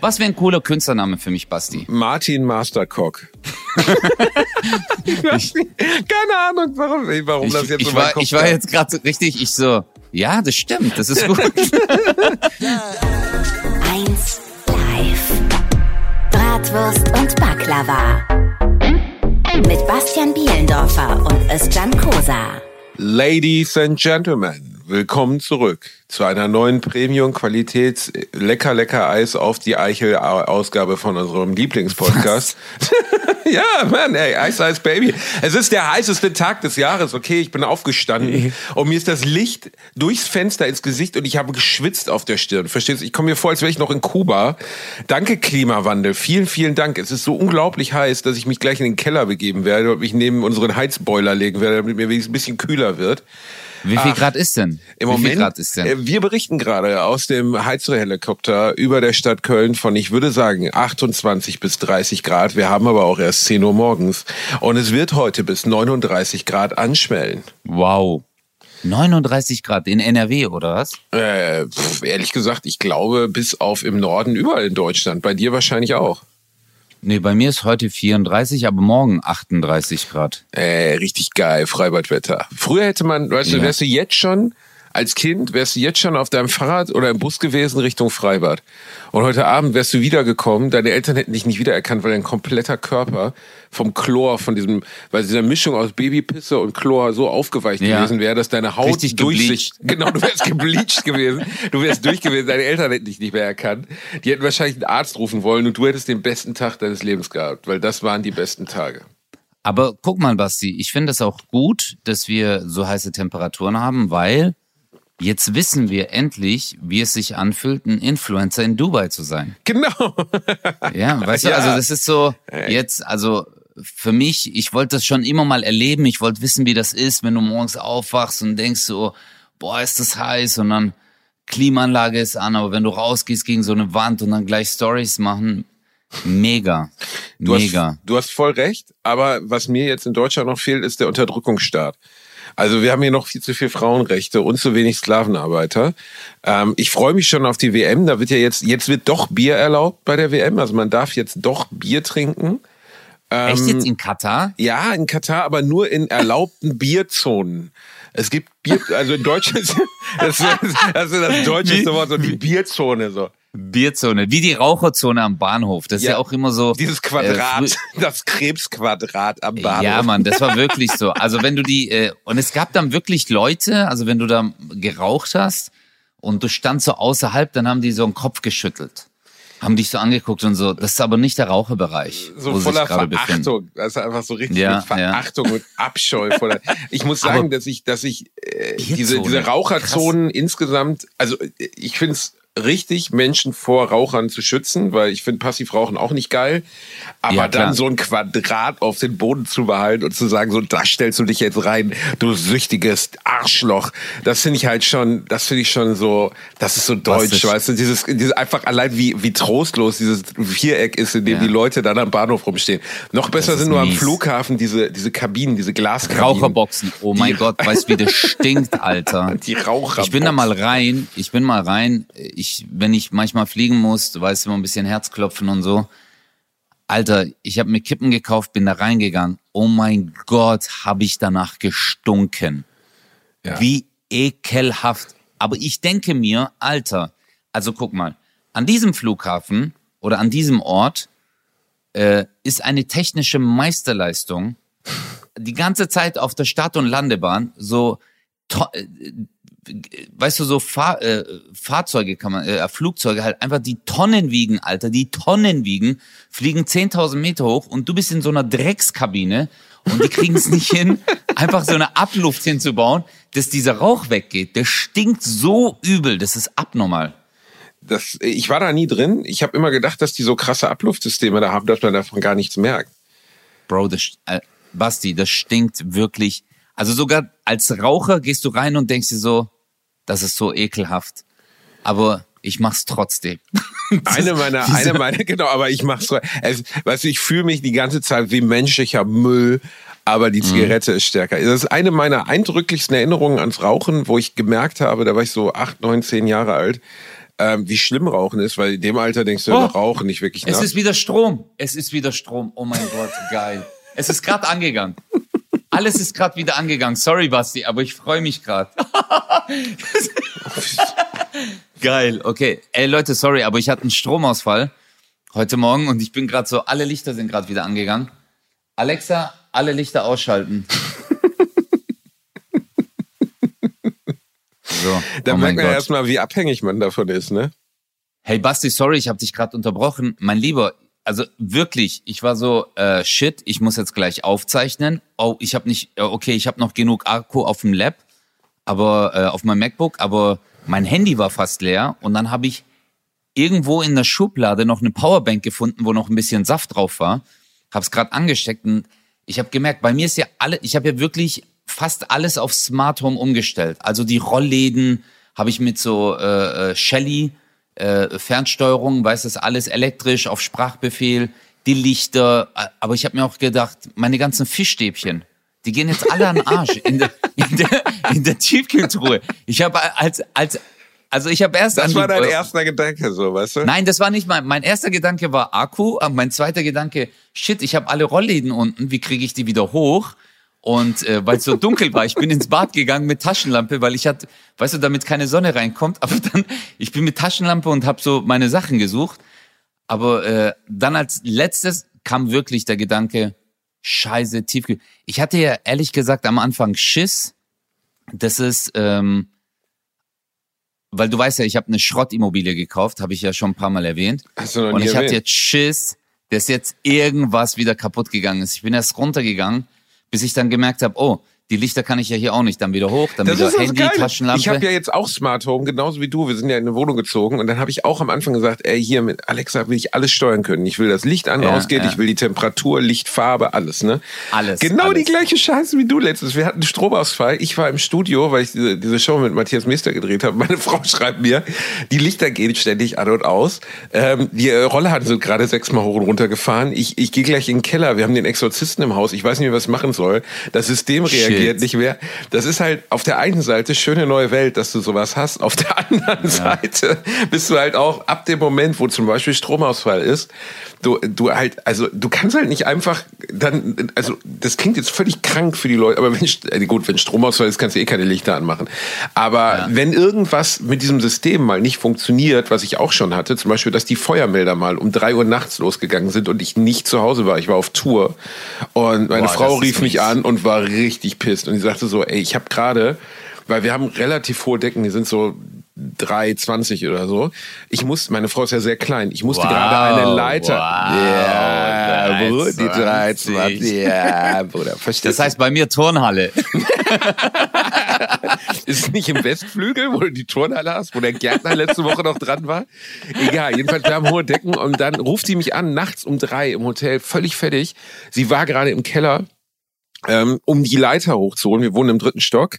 Was wäre ein cooler Künstlername für mich, Basti? Martin Mastercock. Ich- Keine Ahnung, warum, warum Ich, das jetzt ich, so war, Kopf ich war jetzt gerade so richtig, ich so, ja, das stimmt, das ist gut. 1 live. Bratwurst und Baklava. Mit Bastian Bielendorfer und Özcan Kosa. Ladies and Gentlemen, willkommen zurück zu einer neuen Premium-Qualitäts lecker lecker Eis auf die Eichel Ausgabe von unserem Lieblingspodcast. ja, Mann, ey, Eis Eis Baby. Es ist der heißeste Tag des Jahres. Okay, ich bin aufgestanden und mir ist das Licht durchs Fenster ins Gesicht und ich habe geschwitzt auf der Stirn. Verstehst du? Ich komme mir vor, als wäre ich noch in Kuba. Danke Klimawandel. Vielen, vielen Dank. Es ist so unglaublich heiß, dass ich mich gleich in den Keller begeben werde und mich neben unseren Heizboiler legen werde, damit mir wenigstens ein bisschen kühler wird. Wie viel Grad ist denn? Im Wie Moment, viel Grad ist denn? äh, wir berichten gerade aus dem Heizhelikopter über der Stadt Köln von, ich würde sagen, 28 bis 30 Grad. Wir haben aber auch erst 10 Uhr morgens. Und es wird heute bis 39 Grad anschwellen. Wow. 39 Grad in NRW oder was? Äh, pf, ehrlich gesagt, ich glaube, bis auf im Norden überall in Deutschland. Bei dir wahrscheinlich auch. Nee, bei mir ist heute 34, aber morgen 38 Grad. Äh, richtig geil, Freibadwetter. Früher hätte man, weißt du, Ja. wärst du jetzt schon, als Kind, wärst du jetzt schon auf deinem Fahrrad oder im Bus gewesen Richtung Freibad. Und heute Abend wärst du wiedergekommen, deine Eltern hätten dich nicht wiedererkannt, weil dein kompletter Körper vom Chlor, von diesem, weil dieser Mischung aus Babypisse und Chlor so aufgeweicht Ja. gewesen wäre, dass deine Haut Richtig durchsicht. Genau, du wärst gebleached gewesen. Du wärst durch gewesen, deine Eltern hätten dich nicht mehr erkannt. Die hätten wahrscheinlich einen Arzt rufen wollen und du hättest den besten Tag deines Lebens gehabt, weil das waren die besten Tage. Aber guck mal, Basti, ich finde es auch gut, dass wir so heiße Temperaturen haben, weil jetzt wissen wir endlich, wie es sich anfühlt, ein Influencer in Dubai zu sein. Genau. Ja, weißt du, Ja. also das ist so jetzt, also für mich, ich wollte das schon immer mal erleben. Ich wollte wissen, wie das ist, wenn du morgens aufwachst und denkst so, boah, ist das heiß und dann Klimaanlage ist an, aber wenn du rausgehst gegen so eine Wand und dann gleich Stories machen, mega, Du mega. Hast, du hast voll recht, aber was mir jetzt in Deutschland noch fehlt, ist der Unterdrückungsstaat. Also wir haben hier noch viel zu viel Frauenrechte und zu wenig Sklavenarbeiter. Ähm, ich freue mich schon auf die WM. Da wird ja jetzt, jetzt wird doch Bier erlaubt bei der WM. Also man darf jetzt doch Bier trinken. Echt ähm, jetzt in Katar? Ja, in Katar, aber nur in erlaubten Bierzonen. Es gibt Bier, also in Deutschland, ist- das ist das, ist das deutscheste Wort, so die Bierzone so. Bierzone, wie die Raucherzone am Bahnhof. Das ist Ja, ja auch immer so. Dieses äh, Quadrat, frü- das Krebsquadrat am Bahnhof. Ja, Mann, das war wirklich so. Also wenn du die, äh, und es gab dann wirklich Leute, also wenn du da geraucht hast und du standst so außerhalb, dann haben die so einen Kopf geschüttelt. Haben dich so angeguckt und so, das ist aber nicht der Raucherbereich, so wo voller gerade befinden. Verachtung. Das ist einfach so richtig Ja, mit Verachtung und Abscheu. Voller. Ich muss Aber- sagen, dass ich, dass ich äh, diese, diese Raucherzonen insgesamt, also äh, ich finde es richtig, Menschen vor Rauchern zu schützen, weil ich finde Passivrauchen auch nicht geil. Aber Ja, dann so ein Quadrat auf den Boden zu behalten und zu sagen, so da stellst du dich jetzt rein, du süchtiges Arschloch. Das finde ich halt schon, das finde ich schon so, das ist so deutsch, ist- weißt du, dieses, dieses einfach allein wie, wie trostlos dieses Viereck ist, in dem Ja. die Leute dann am Bahnhof rumstehen. Noch besser sind nur am mies. Flughafen diese, diese Kabinen, diese Glaskabinen. Raucherboxen. Oh mein Die- Gott, weißt du, wie das stinkt, Alter. Die Raucherboxen. Ich bin da mal rein, ich bin mal rein, ich, wenn ich manchmal fliegen muss, du weißt immer ein bisschen Herzklopfen und so. Alter, ich habe mir Kippen gekauft, bin da reingegangen. Oh mein Gott, habe ich danach gestunken. Ja. Wie ekelhaft. Aber ich denke mir, Alter, also guck mal, an diesem Flughafen oder an diesem Ort äh, ist eine technische Meisterleistung. Die ganze Zeit auf der Start- und Landebahn so, weißt du, so Fahr äh, Fahrzeuge kann man, äh, Flugzeuge halt einfach die Tonnen wiegen, Alter, die Tonnen wiegen, fliegen 10.000 Meter hoch und du bist in so einer Dreckskabine und die kriegen es nicht hin, einfach so eine Abluft hinzubauen, dass dieser Rauch weggeht. Der stinkt so übel, das ist abnormal. Das, ich war da nie drin. Ich habe immer gedacht, dass die so krasse Abluftsysteme da haben, dass man davon gar nichts merkt. Bro, das, äh, Basti, das stinkt wirklich. Also sogar als Raucher gehst du rein und denkst dir so, das ist so ekelhaft. Aber ich mach's trotzdem. Eine meiner, eine meiner, genau, aber ich mach's. Es, weißt du, ich fühle mich die ganze Zeit wie menschlicher Müll, aber die Zigarette ist stärker. Das ist eine meiner eindrücklichsten Erinnerungen ans Rauchen, wo ich gemerkt habe, da war ich so acht, neun, zehn Jahre alt. ähm, wie schlimm Rauchen ist, weil in dem Alter denkst du Oh. Rauchen nicht wirklich nach. Es ist wieder Strom. Es ist wieder Strom. Oh mein Gott, geil. Es ist gerade angegangen. Alles ist gerade wieder angegangen. Sorry, Basti, aber ich freue mich gerade. geil, okay. Ey, Leute, sorry, aber ich hatte einen Stromausfall heute Morgen und ich bin gerade so, alle Lichter sind gerade wieder angegangen. Alexa, alle Lichter ausschalten. So, da oh merkt man Gott. erstmal, wie abhängig man davon ist, ne? Hey Basti, sorry, ich habe dich gerade unterbrochen. Mein Lieber, also wirklich, ich war so, äh, shit, ich muss jetzt gleich aufzeichnen. Oh, ich habe nicht, äh, okay, ich habe noch genug Akku auf dem Lab, aber äh, auf meinem MacBook, aber mein Handy war fast leer und dann habe ich irgendwo in der Schublade noch eine Powerbank gefunden, wo noch ein bisschen Saft drauf war. Hab's gerade angesteckt und ich habe gemerkt, bei mir ist ja alle, ich habe ja wirklich fast alles auf Smart Home umgestellt. Also die Rollläden habe ich mit so äh, äh, Shelly äh, Fernsteuerung, weiß das alles elektrisch auf Sprachbefehl, die Lichter. Aber ich habe mir auch gedacht, meine ganzen Fischstäbchen, die gehen jetzt alle an den Arsch in der, in der, in der Tiefkühltruhe. Ich habe als, als, also ich habe erst Das war dein erster Gedanke, so, weißt du? Nein, das war nicht mein. Mein erster Gedanke war Akku, aber mein zweiter Gedanke, shit, ich habe alle Rollläden unten, wie kriege ich die wieder hoch? Und äh, weil es so dunkel war, ich bin ins Bad gegangen mit Taschenlampe, weil ich hatte, weißt du, damit keine Sonne reinkommt. Aber dann, ich bin mit Taschenlampe und habe so meine Sachen gesucht. Aber äh, dann als letztes kam wirklich der Gedanke, scheiße, Tiefkühl. Ich hatte ja ehrlich gesagt am Anfang Schiss, das ist, ähm, weil du weißt ja, ich habe eine Schrottimmobilie gekauft, habe ich ja schon ein paar Mal erwähnt. Hast du noch Und nie ich hatte jetzt Schiss, dass jetzt irgendwas wieder kaputt gegangen ist. Ich bin erst runtergegangen, bis ich dann gemerkt habe, oh, die Lichter kann ich ja hier auch nicht. Dann wieder hoch, dann Das wieder Handy, Geile. Taschenlampe. Ich habe ja jetzt auch Smart Home, genauso wie du. Wir sind ja in eine Wohnung gezogen und dann habe ich auch am Anfang gesagt, ey, hier mit Alexa will ich alles steuern können. Ich will das Licht an, Ja, ausgeht, ja. ich will die Temperatur, Licht, Farbe, alles, ne? Alles, Genau die alles. gleiche Scheiße wie du letztens. Wir hatten einen Stromausfall. Ich war im Studio, weil ich diese, diese Show mit Matthias Mester gedreht habe. Meine Frau schreibt mir, die Lichter gehen ständig an und aus. Ähm, die äh, Rollladen sind gerade sechsmal hoch und runter gefahren. Ich, ich gehe gleich in den Keller. Wir haben den Exorzisten im Haus. Ich weiß nicht mehr, was ich machen soll. Das System reagiert Shit. Nicht mehr. Das ist halt auf der einen Seite schöne neue Welt, dass du sowas hast. Auf der anderen Seite bist du halt auch ab dem Moment, wo zum Beispiel Stromausfall ist, du, du halt, also du kannst halt nicht einfach dann, also das klingt jetzt völlig krank für die Leute, aber wenn, äh, gut, wenn Stromausfall ist, kannst du eh keine Lichter anmachen. Aber wenn irgendwas mit diesem System mal nicht funktioniert, was ich auch schon hatte, zum Beispiel, dass die Feuermelder mal um drei Uhr nachts losgegangen sind und ich nicht zu Hause war, ich war auf Tour und meine Boah, Frau rief mich an und war richtig pisst und die sagte so, ey, ich habe gerade, weil wir haben relativ hohe Decken, die sind so 3,20 oder so. Ich muss, meine Frau ist ja sehr klein, ich musste Wow, gerade eine Leiter. wow, ja, Bruder, die 3,20. 3,20. Ja, Bruder, verstehst das heißt bei mir Turnhalle. Ist es nicht im Westflügel, wo du die Turnhalle hast, wo der Gärtner letzte Woche noch dran war? Egal, jedenfalls, wir haben hohe Decken und dann ruft sie mich an, nachts um drei im Hotel, völlig fertig. Sie war gerade im Keller, ähm, um die Leiter hochzuholen. Wir wohnen im dritten Stock,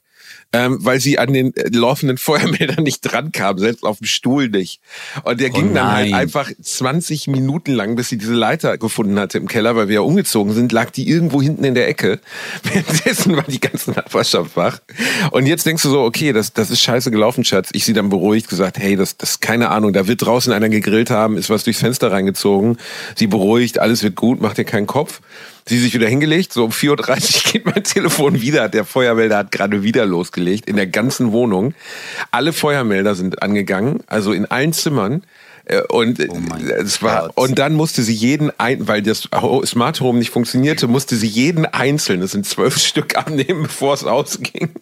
ähm, weil sie an den äh, laufenden Feuermeldern nicht drankam, selbst auf dem Stuhl nicht. Und der ging dann halt nein. einfach 20 Minuten lang, bis sie diese Leiter gefunden hatte im Keller, weil wir ja umgezogen sind, lag die irgendwo hinten in der Ecke. Währenddessen war die ganze Nachbarschaft wach. Und jetzt denkst du so, okay, das, das ist scheiße gelaufen, Schatz. Ich sie dann beruhigt, gesagt, hey, das, das ist keine Ahnung, da wird draußen einer gegrillt haben, ist was durchs Fenster reingezogen. Sie beruhigt, alles wird gut, macht dir keinen Kopf. Sie sich wieder hingelegt, so um 4.30 Uhr geht mein Telefon wieder. Der Feuermelder hat gerade wieder losgelegt, in der ganzen Wohnung. Alle Feuermelder sind angegangen, also in allen Zimmern. Äh, Und Oh mein es war Gott. und dann musste sie jeden ein, weil das Smart Home nicht funktionierte, musste sie jeden einzeln, das sind zwölf Stück abnehmen, bevor es ausging.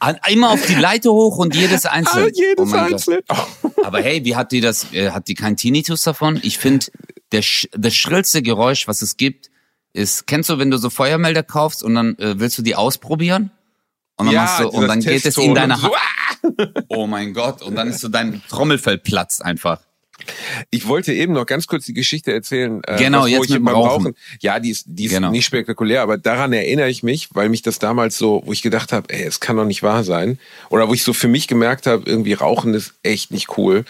An- Immer auf die Leiter hoch und jedes einzeln. Ah, jedes Oh mein Gott. einzeln. Aber hey, wie hat die das? Äh, hat die keinen Tinnitus davon? Ich finde, das schrillste Geräusch, was es gibt, ist, kennst du, wenn du so Feuermelder kaufst und dann äh, willst du die ausprobieren? Und dann machst du, und dann geht es in deine und so, Hand. Oh mein Gott. Und dann ist so dein Trommelfell platzt einfach. Ich wollte eben noch ganz kurz die Geschichte erzählen. äh, Genau, was, wo jetzt ich mit beim Rauchen. Ja, die ist, die ist Genau. nicht spektakulär, aber daran erinnere ich mich, weil mich das damals so, wo ich gedacht habe, ey, es kann doch nicht wahr sein. Oder wo ich so für mich gemerkt habe, irgendwie Rauchen ist echt nicht cool.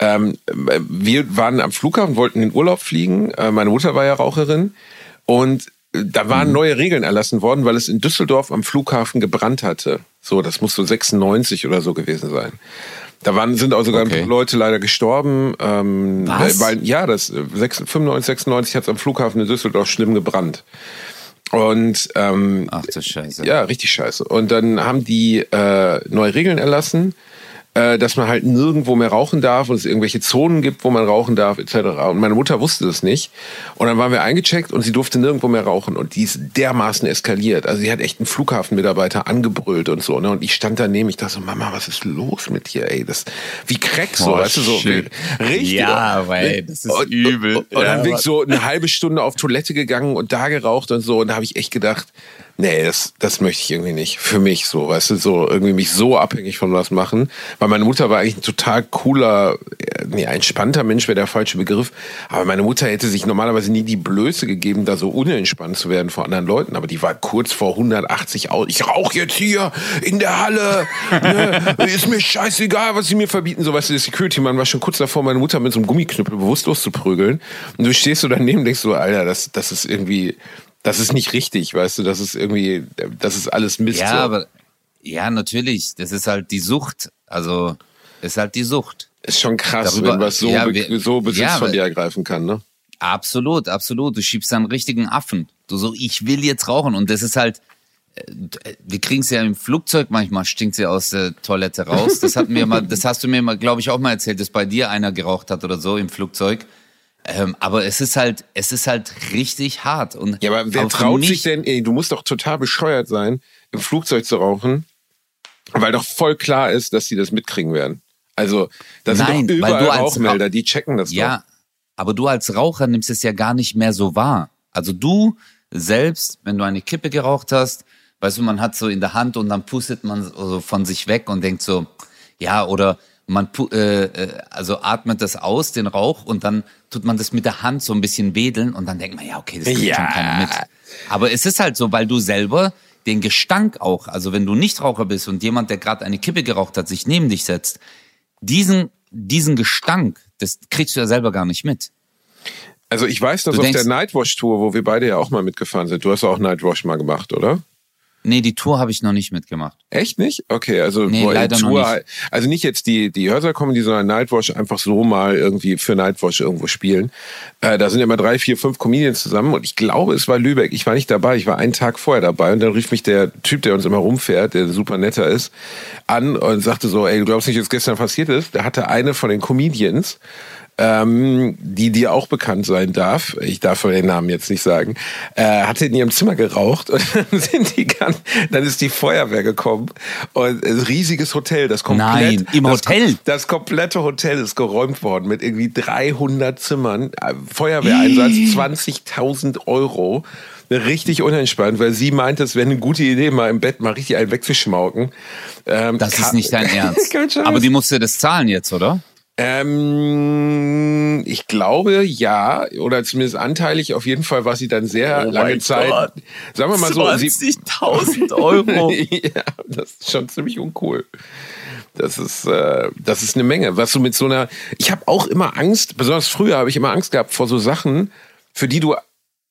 Ähm, wir waren am Flughafen, wollten in den Urlaub fliegen. Äh, meine Mutter war ja Raucherin. Und äh, da Mhm. waren neue Regeln erlassen worden, weil es in Düsseldorf am Flughafen gebrannt hatte. So, das muss so 96 oder so gewesen sein. Da waren, sind auch sogar Okay. Leute leider gestorben. Ähm, Was? Weil, ja, das äh, 6, 95, 96 hat es am Flughafen in Düsseldorf schlimm gebrannt. Und ähm, Ach du Scheiße. ja, richtig scheiße. Und dann haben die äh, neue Regeln erlassen, äh, dass man halt nirgendwo mehr rauchen darf und es irgendwelche Zonen gibt, wo man rauchen darf, etc. Und meine Mutter wusste das nicht. Und dann waren wir eingecheckt und sie durfte nirgendwo mehr rauchen. Und die ist dermaßen eskaliert. Also sie hat echt einen Flughafenmitarbeiter angebrüllt und so. Ne? Und ich stand daneben, ich dachte so, Mama, was ist los mit dir, ey? Das, wie crack so, Boah, weißt du, so. shit. Richtig. Ja, weil das ist und, übel. Und, und Ja, dann bin ich so eine halbe Stunde auf Toilette gegangen und da geraucht und so. Und da habe ich echt gedacht, nee, das, das möchte ich irgendwie nicht. Für mich so, weißt du, so irgendwie mich so abhängig von was machen. Weil meine Mutter war eigentlich ein total cooler, äh, nee, entspannter Mensch wäre der falsche Begriff. Aber meine Mutter hätte sich normalerweise nie die Blöße gegeben, da so unentspannt zu werden vor anderen Leuten. Aber die war kurz vor 180 aus. Ich rauche jetzt hier in der Halle. Ne? Ist mir scheißegal, was sie mir verbieten. So, weißt du, der Security-Mann war schon kurz davor, meine Mutter mit so einem Gummiknüppel bewusstlos zu prügeln. Und du stehst so daneben und denkst so, Alter, das, das ist irgendwie, das ist nicht richtig, weißt du, das ist irgendwie, das ist alles Mist. Ja, so. aber ja, natürlich. Das ist halt die Sucht. Also ist halt die Sucht. ist schon krass, darüber- wenn was so, ja, wir- so Besitz ja, von dir ergreifen kann, ne? Absolut, absolut. Du schiebst einen richtigen Affen. Du so, ich will jetzt rauchen. Und das ist halt, äh, wir kriegen es ja im Flugzeug, manchmal stinkt sie aus der Toilette raus. Das hatten wir mal, das hast du mir mal, glaube ich, auch mal erzählt, dass bei dir einer geraucht hat oder so im Flugzeug. Ähm, aber es ist halt, es ist halt richtig hart. Und Ja, aber wer traut sich denn, ey, du musst doch total bescheuert sein, im Flugzeug zu rauchen, weil doch voll klar ist, dass die das mitkriegen werden. Also, da sind doch überall Rauchmelder, die checken das Ja, aber du als Raucher nimmst es ja gar nicht mehr so wahr. Also du selbst, wenn du eine Kippe geraucht hast, weißt du, man hat so in der Hand und dann pustet man so von sich weg und denkt so, ja, oder man äh, äh, also atmet das aus, den Rauch, und dann tut man das mit der Hand so ein bisschen wedeln und dann denkt man, ja, okay, das kriegt Ja. schon keiner mit. Aber es ist halt so, weil du selber den Gestank auch, also wenn du nicht Raucher bist und jemand, der gerade eine Kippe geraucht hat, sich neben dich setzt, diesen, diesen Gestank, das kriegst du ja selber gar nicht mit. Also ich weiß, dass Du auf denkst- der Nightwash-Tour, wo wir beide ja auch mal mitgefahren sind, du hast auch Nightwash mal gemacht, oder? Nee, die Tour habe ich noch nicht mitgemacht. Echt nicht? Okay, also Nee, wo leider noch Tour, nicht. also nicht jetzt die die Hörsaal-Comedy, sondern Nightwash einfach so mal irgendwie für Nightwash irgendwo spielen. Äh, da sind immer drei, vier, fünf Comedians zusammen und ich glaube, es war Lübeck. Ich war nicht dabei, ich war einen Tag vorher dabei und dann rief mich der Typ, der uns immer rumfährt, der super netter ist, an und sagte so, ey, du glaubst nicht, was gestern passiert ist? Da hatte eine von den Comedians ähm, die dir auch bekannt sein darf, ich darf den Namen jetzt nicht sagen, äh, hatte in ihrem Zimmer geraucht und dann sind die ganz, dann ist die Feuerwehr gekommen und ein riesiges Hotel, das komplett, Nein, im das, Hotel? das komplette Hotel ist geräumt worden mit irgendwie 300 Zimmern, äh, Feuerwehreinsatz, 20.000 Euro. Richtig unentspannt, weil sie meinte, es wäre eine gute Idee, mal im Bett mal richtig einen wegzuschmauken. Ähm, Das ist nicht dein Ernst. Aber die musste das zahlen jetzt, oder? Ähm, ich glaube ja, oder zumindest anteilig. Auf jeden Fall war sie dann sehr Oh lange Zeit. Gott. Sagen wir mal so. sie- 20.000 Euro. ja, das ist schon ziemlich uncool. Das ist, äh, das ist eine Menge. Was du mit so einer. Ich habe auch immer Angst, besonders früher habe ich immer Angst gehabt vor so Sachen, für die du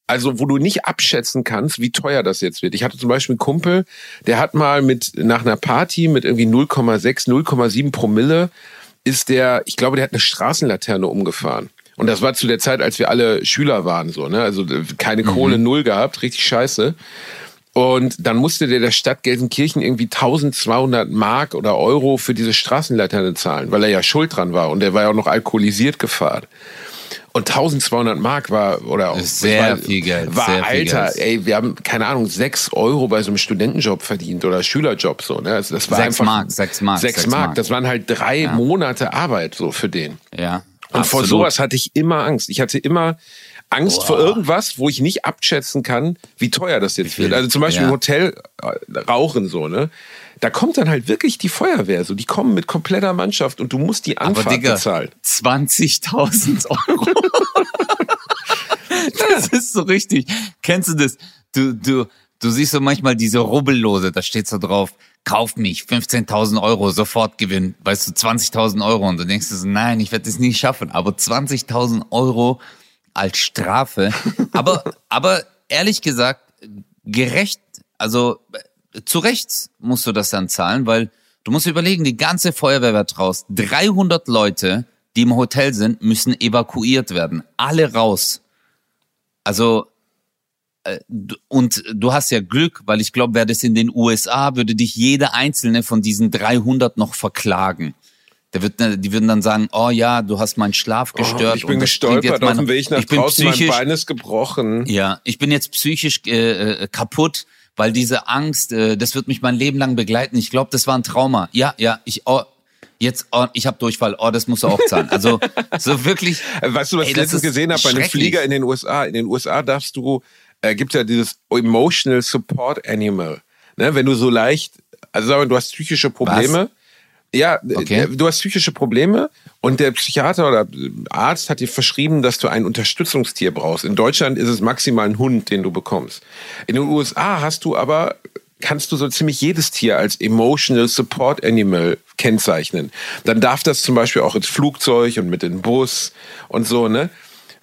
also wo du nicht abschätzen kannst, wie teuer das jetzt wird. Ich hatte zum Beispiel einen Kumpel, der hat mal mit nach einer Party mit irgendwie 0,6, 0,7 Promille ist der, ich glaube, der hat eine Straßenlaterne umgefahren. Und das war zu der Zeit, als wir alle Schüler waren, so, ne? Also keine Kohle, null gehabt, richtig scheiße. Und dann musste der der Stadt Gelsenkirchen irgendwie 1200 Mark oder Euro für diese Straßenlaterne zahlen, weil er ja schuld dran war und der war ja auch noch alkoholisiert gefahren. Und 1200 Mark war, oder ist sehr war, viel Geld, War sehr Alter, Geld. ey, wir haben, keine Ahnung, sechs Euro bei so einem Studentenjob verdient oder Schülerjob, so, ne? Also das war Sechs einfach. Mark, sechs Mark, Sechs sechs Mark. Mark. Das waren halt drei Monate Arbeit, so, für den. Ja. Und vor absolut. sowas hatte ich immer Angst. Ich hatte immer Angst vor irgendwas, wo ich nicht abschätzen kann, wie teuer das jetzt wird. Also zum Beispiel Ja. Hotel äh, rauchen so, ne? Da kommt dann halt wirklich die Feuerwehr. So, die kommen mit kompletter Mannschaft und du musst die Aber Anfahrt Digga, bezahlen. 20.000 Euro. das ist so richtig. Kennst du das? Du, du, du siehst so manchmal diese Rubbellose, da steht so drauf, kauf mich, 15.000 Euro, sofort Gewinn, weißt du, 20.000 Euro. Und du denkst so, nein, ich werde das nicht schaffen. Aber 20.000 Euro als Strafe. Aber, aber ehrlich gesagt, gerecht, also zu Recht musst du das dann zahlen, weil Du musst überlegen, die ganze Feuerwehr wird raus. 300 Leute, die im Hotel sind, müssen evakuiert werden. Alle raus. Also, äh, und du hast ja Glück, weil ich glaube, wäre das in den USA, würde dich jeder einzelne von diesen 300 noch verklagen. Der wird, ne- die würden dann sagen, oh ja, du hast meinen Schlaf gestört. Oh, ich bin gestolpert jetzt auf dem Weg nach ich bin draußen, mein Bein ist gebrochen. ja, ich bin jetzt psychisch äh, äh, kaputt, weil diese Angst, äh, das wird mich mein Leben lang begleiten. Ich glaube, das war ein Trauma. Ja, ja, ich oh, jetzt oh, ich habe Durchfall. Oh, das muss er auch zahlen. Also so wirklich. Äh, Weißt du, was Ey, ich letztens gesehen habe bei einem. Flieger in den USA? In den USA darfst du, äh, gibt ja dieses Emotional Support Animal. Ne? Wenn du so leicht, also sagen wir, du hast psychische Probleme. Ja, Okay. du hast psychische Probleme und der Psychiater oder Arzt hat dir verschrieben, dass du ein Unterstützungstier brauchst. In Deutschland ist es maximal ein Hund, den du bekommst. In den USA hast du aber, kannst du so ziemlich jedes Tier als Emotional Support Animal kennzeichnen. Dann darf das zum Beispiel auch ins Flugzeug und mit in den Bus und so, ne?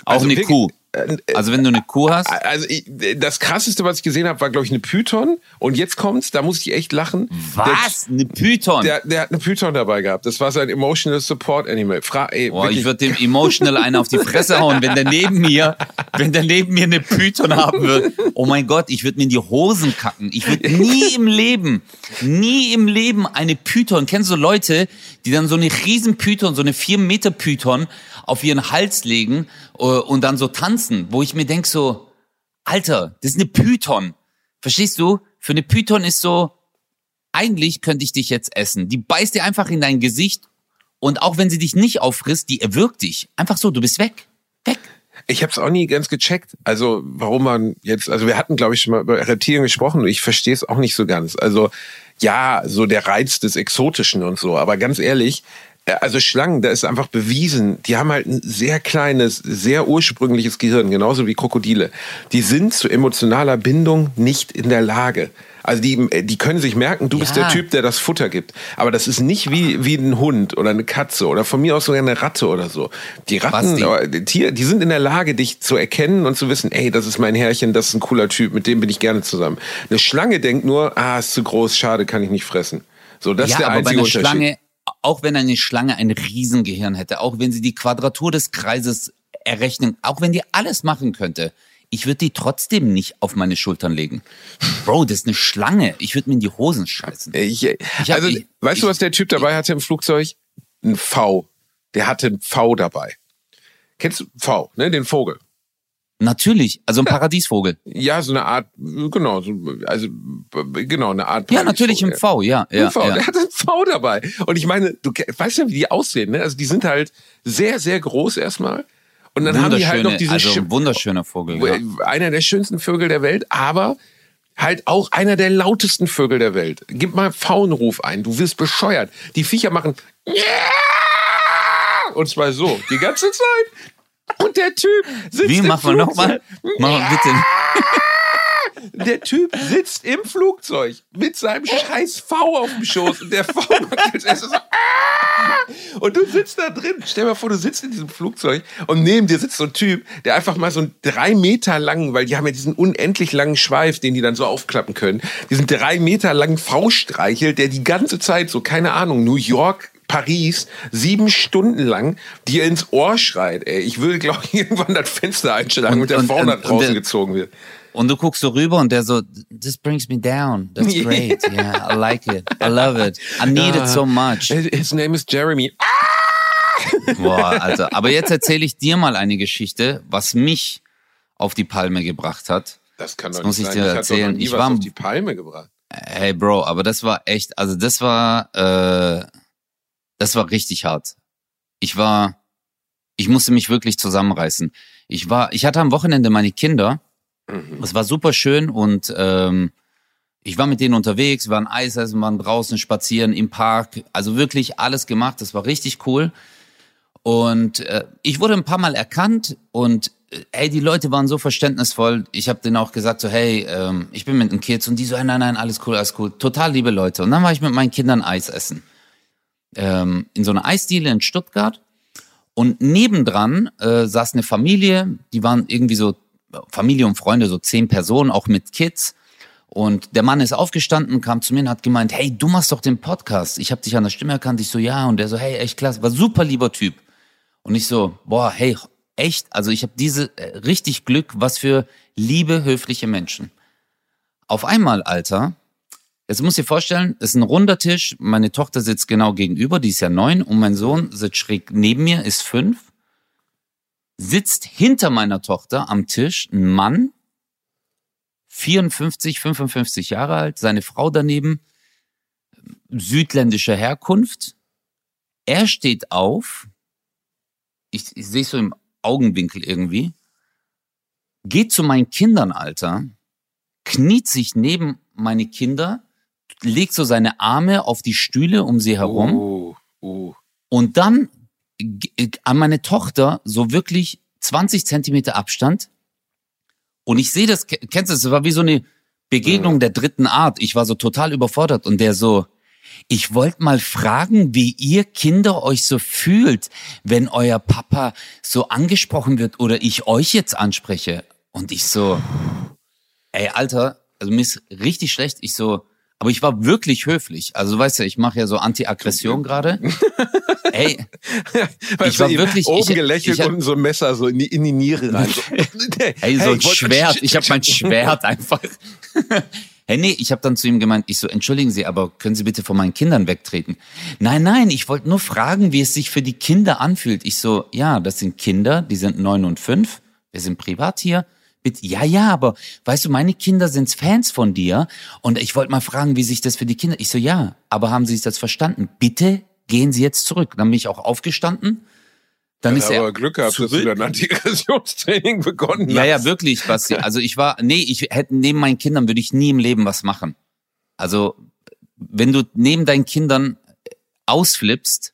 Auch Also eine Kuh. Äh, Also wenn du eine Kuh hast, Also ich, das krasseste, was ich gesehen habe, war glaube ich eine Python. Und jetzt kommt's, da muss ich echt lachen. was? Eine Python? Der, der, der hat eine Python dabei gehabt. Das war sein Emotional Support Animal. Fra ey, Boah, ich würde dem emotional einen auf die Fresse hauen, wenn der neben mir, wenn der neben mir eine Python haben würde. Oh mein Gott, ich würde mir in die Hosen kacken. Ich würde nie im Leben, nie im Leben eine Python. Kennst du Leute, die dann so eine riesen Python, so eine 4 Meter Python auf ihren Hals legen äh, und dann so tanzen, wo ich mir denk so, Alter, das ist eine Python. Verstehst du? Für eine Python ist so, eigentlich könnte ich dich jetzt essen. Die beißt dir einfach in dein Gesicht und auch wenn sie dich nicht auffrisst, die erwürgt dich. Einfach so, du bist weg. Weg. ich habe es auch nie ganz gecheckt. Also warum man jetzt, also wir hatten glaube ich schon mal über Reptilien gesprochen und ich verstehe es auch nicht so ganz. Also ja, so der Reiz des Exotischen und so. Aber ganz ehrlich, also Schlangen, da ist einfach bewiesen, die haben halt ein sehr kleines, sehr ursprüngliches Gehirn, genauso wie Krokodile. Die sind zu emotionaler Bindung nicht in der Lage. Also die, die können sich merken, du bist Ja. der Typ, der das Futter gibt. Aber das ist nicht wie, wie ein Hund oder eine Katze oder von mir aus sogar eine Ratte oder so. Die Ratten, die Tier, die sind in der Lage, dich zu erkennen und zu wissen, ey, das ist mein Herrchen, das ist ein cooler Typ, mit dem bin ich gerne zusammen. Eine Schlange denkt nur, ah, ist zu groß, schade, kann ich nicht fressen. So, das ist ja, der aber bei einzige einer Unterschied. Schlange, auch wenn eine Schlange ein Riesengehirn hätte, auch wenn sie die Quadratur des Kreises errechnen, auch wenn die alles machen könnte, ich würde die trotzdem nicht auf meine Schultern legen. Bro, das ist eine Schlange. Ich würde mir in die Hosen scheißen. Ich, hab- also, ich- weißt du, ich- was der Typ dabei hatte im Flugzeug? Ein V. Der hatte ein V dabei. Kennst du V, ne? Den Vogel. Natürlich, also ein Paradiesvogel. Ja, so eine Art, genau, so, also genau, eine Art. Ja, natürlich im Paradiesvogel. V, ja. ja, Ein V, ja. der hat ein V dabei. Und ich meine, du weißt ja, wie die aussehen, ne? Also die sind halt sehr, sehr groß erstmal. Und dann haben die halt noch diesen also Sch- ein wunderschöner Vogel. Ja. einer der schönsten Vögel der Welt, aber halt auch einer der lautesten Vögel der Welt. Gib mal Pfauenruf ein, du wirst bescheuert. Die Viecher machen und zwar so, die ganze Zeit. Und der Typ sitzt Wie, im mach mal nochmal? Flugzeug. Mach mal bitte. Der Typ sitzt im Flugzeug mit seinem scheiß V auf dem Schoß und der V macht erstes so "Ah!" und du sitzt da drin. Stell dir mal vor, du sitzt in diesem Flugzeug und neben dir sitzt so ein Typ, der einfach mal so einen drei Meter langen, weil die haben ja diesen unendlich langen Schweif, den die dann so aufklappen können, diesen drei Meter langen V streichelt, der die ganze Zeit so, keine Ahnung, New York Paris sieben Stunden lang dir ins Ohr schreit. Ey, ich würde, glaube ich, irgendwann das Fenster einschlagen und, Und- der und- V und- draußen der- gezogen wird. Und du guckst so rüber und der so, this brings me down. That's great. Yeah, I like it. I love it. I need it so much. His name is Jeremy. Boah, Alter. Aber jetzt erzähle ich dir mal eine Geschichte, was mich auf die Palme gebracht hat. Das kann Das doch muss nicht ich sein. dir Ich erzählen. Ich was war- auf die Palme gebracht. Hey Bro, aber das war echt, also das war, äh, das war richtig hart. Ich war, ich musste mich wirklich zusammenreißen. Ich war, ich hatte am Wochenende meine Kinder. Es war super schön und ähm, ich war mit denen unterwegs, wir waren Eis essen, waren draußen spazieren im Park, also wirklich alles gemacht. Das war richtig cool. Und äh, ich wurde ein paar Mal erkannt und äh, hey, die Leute waren so verständnisvoll. Ich habe denen auch gesagt so, hey, ähm, ich bin mit den Kids und die so, hey, nein, nein, alles cool, alles cool. Total liebe Leute. Und dann war ich mit meinen Kindern Eis essen. Ähm, in so einer Eisdiele in Stuttgart. Und nebendran äh, saß eine Familie, die waren irgendwie so Familie und Freunde, so zehn Personen, auch mit Kids. Und der Mann ist aufgestanden, kam zu mir und hat gemeint, hey, du machst doch den Podcast. Ich habe dich an der Stimme erkannt. Ich so, ja. Und der so, hey, echt klasse. War super lieber Typ. Und ich so, boah, hey, echt. Also ich habe diese äh, richtig Glück. Was für liebe, höfliche Menschen. Auf einmal, Alter, jetzt muss ich vorstellen, es ist ein runder Tisch. Meine Tochter sitzt genau gegenüber. Die ist ja neun. Und mein Sohn sitzt schräg neben mir, ist fünf. Sitzt hinter meiner Tochter am Tisch ein Mann, 54, 55 Jahre alt, seine Frau daneben, südländischer Herkunft. Er steht auf, ich, ich sehe es so im Augenwinkel irgendwie, geht zu meinen Kindern, Alter, kniet sich neben meine Kinder, legt so seine Arme auf die Stühle um sie herum Oh, oh. und dann g- an meine Tochter so wirklich 20 Zentimeter Abstand. Und ich sehe das, ke- kennst du das, es war wie so eine Begegnung der dritten Art. Ich war so total überfordert und der so, ich wollte mal fragen, wie ihr Kinder euch so fühlt, wenn euer Papa so angesprochen wird oder ich euch jetzt anspreche. Und ich so, ey, Alter, also mir ist richtig schlecht. Ich so, aber ich war wirklich höflich. Also weißt du, ich mache ja so Anti-Aggression gerade. Ey, Ich war wirklich- oben ich- gelächelt ich hab- und so ein Messer so in die, in die Niere rein. So. Ey, Hey, so ein ich wollte- Schwert. Ich habe mein Schwert einfach. hey, nee, ich habe dann zu ihm gemeint, ich so, entschuldigen Sie, aber können Sie bitte von meinen Kindern wegtreten? Nein, nein, ich wollte nur fragen, wie es sich für die Kinder anfühlt. Ich so, ja, das sind Kinder, die sind neun und fünf. Wir sind privat hier. Bitte, ja, ja, aber weißt du, meine Kinder sind Fans von dir und ich wollte mal fragen, wie sich das für die Kinder. Ich so, ja, aber haben Sie das verstanden? Bitte gehen Sie jetzt zurück. Dann bin ich auch aufgestanden. Dann ist er aber Glück gehabt, dass du zurück. dein Antiaggressionstraining begonnen Ja, ja, hast. wirklich, Basti. Also ich war, nee, ich hätte neben meinen Kindern würde ich nie im Leben was machen. Also wenn du neben deinen Kindern ausflippst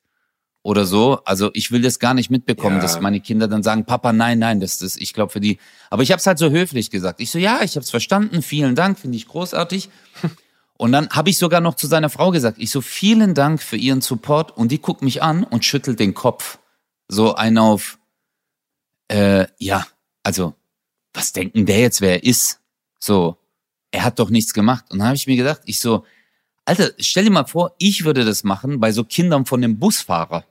oder so, also ich will das gar nicht mitbekommen, Ja. dass meine Kinder dann sagen, Papa, nein, nein, das ist, ich glaube für die. Aber ich habe es halt so höflich gesagt. Ich so, ja, ich habe es verstanden, vielen Dank, finde ich großartig. Und dann habe ich sogar noch zu seiner Frau gesagt, ich so, vielen Dank für Ihren Support. Und die guckt mich an und schüttelt den Kopf. So ein auf, äh, ja, also, was denken der jetzt, wer er ist? So, er hat doch nichts gemacht. Und dann habe ich mir gedacht, ich so, Alter, stell dir mal vor, ich würde das machen bei so Kindern von dem Busfahrer.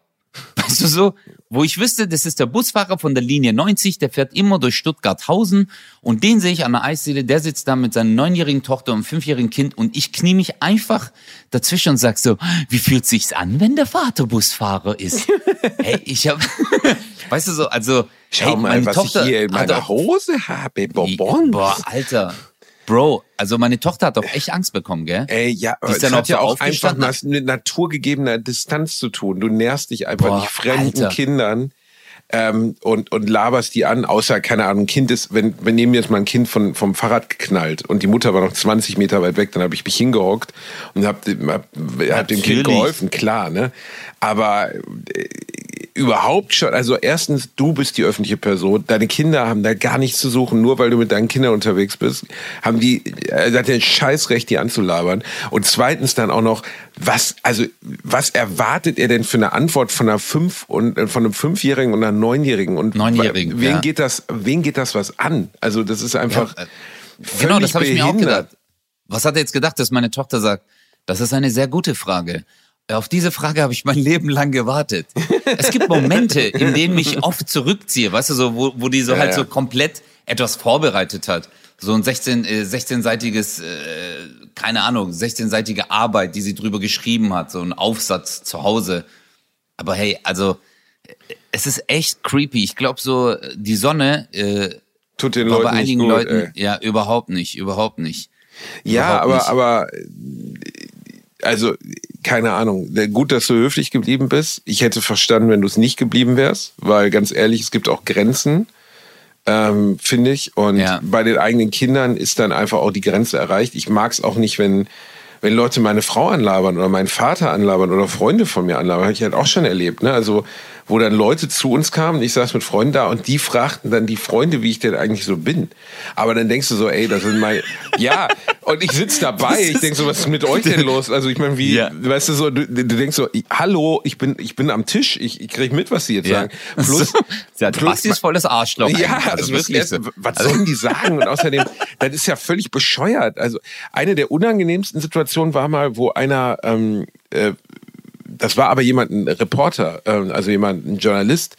Weißt du so, wo ich wüsste, das ist der Busfahrer von der Linie 90, der fährt immer durch Stuttgart-Hausen und den sehe ich an der Eisdiele, der sitzt da mit seiner neunjährigen Tochter und fünfjährigen Kind und ich knie mich einfach dazwischen und sag so, wie fühlt sich's an, wenn der Vater Busfahrer ist? hey, ich hab, weißt du so, also, Schau hey, mal, meine was Tochter ich hier in meiner Hose habe. Bonbons. Boah, Alter. Bro, also meine Tochter hat doch echt Angst bekommen, gell? Ey, ja, aber ist es hat auch ja auch einfach mit naturgegebener Distanz zu tun. Du nährst dich einfach Boah, nicht fremden Alter. Kindern ähm, und, und laberst die an, außer, keine Ahnung, ein Kind ist, wenn, wenn neben mir jetzt mal ein Kind von, vom Fahrrad geknallt und die Mutter war noch 20 Meter weit weg, dann habe ich mich hingehockt und hab, dem- hab, hab dem Kind geholfen, klar, ne? Aber äh, überhaupt schon, also erstens, du bist die öffentliche Person, deine Kinder haben da gar nichts zu suchen, nur weil du mit deinen Kindern unterwegs bist, haben die, äh, hat der Scheißrecht, die anzulabern. Und zweitens dann auch noch, was, also, was erwartet er denn für eine Antwort von einer fünf und äh, von einem Fünfjährigen und einer Neunjährigen? Und Neunjährigen, wen ja. geht das, wen geht das was an? Also, das ist einfach. Ja, äh, Genau, das habe ich mir auch gedacht. Was hat er jetzt gedacht, dass meine Tochter sagt? Das ist eine sehr gute Frage. Auf diese Frage habe ich mein Leben lang gewartet. Es gibt Momente, in denen ich oft zurückziehe, weißt du, so, wo, wo die so Ja, halt so komplett etwas vorbereitet hat. So ein 16, äh, 16-seitiges, äh, keine Ahnung, 16-seitige Arbeit, die sie drüber geschrieben hat, so ein Aufsatz zu Hause. Aber hey, also, äh, es ist echt creepy. Ich glaube so, äh, die Sonne, äh, Tut den Leuten bei einigen nicht gut, Leuten, ey. ja, überhaupt nicht, überhaupt nicht. Ja, Überhaupt aber, nicht. aber, äh, also, keine Ahnung. Gut, dass du höflich geblieben bist. Ich hätte verstanden, wenn du es nicht geblieben wärst, weil ganz ehrlich, es gibt auch Grenzen, ähm, finde ich. Und Ja. bei den eigenen Kindern ist dann einfach auch die Grenze erreicht. Ich mag es auch nicht, wenn, wenn Leute meine Frau anlabern oder meinen Vater anlabern oder Freunde von mir anlabern. Habe ich halt auch schon erlebt. Ne? Also, wo dann Leute zu uns kamen, ich saß mit Freunden da und die fragten dann die Freunde, wie ich denn eigentlich so bin. Aber dann denkst du so, ey, das sind meine, ja, und ich sitz dabei, ich denk so, was ist mit euch denn los? Also ich meine, wie, Ja. weißt du so, du, du denkst so, hallo, ich bin, ich bin am Tisch, ich, ich krieg mit, was sie jetzt sagen. Plus, ja, plus- Basti ist volles Arschloch. ja, eigentlich. also, wirklich was, so. was sollen die sagen? Und außerdem, Das ist ja völlig bescheuert. Also eine der unangenehmsten Situationen war mal, wo einer, ähm, äh, das war aber jemand, ein Reporter, äh, also jemand, ein Journalist,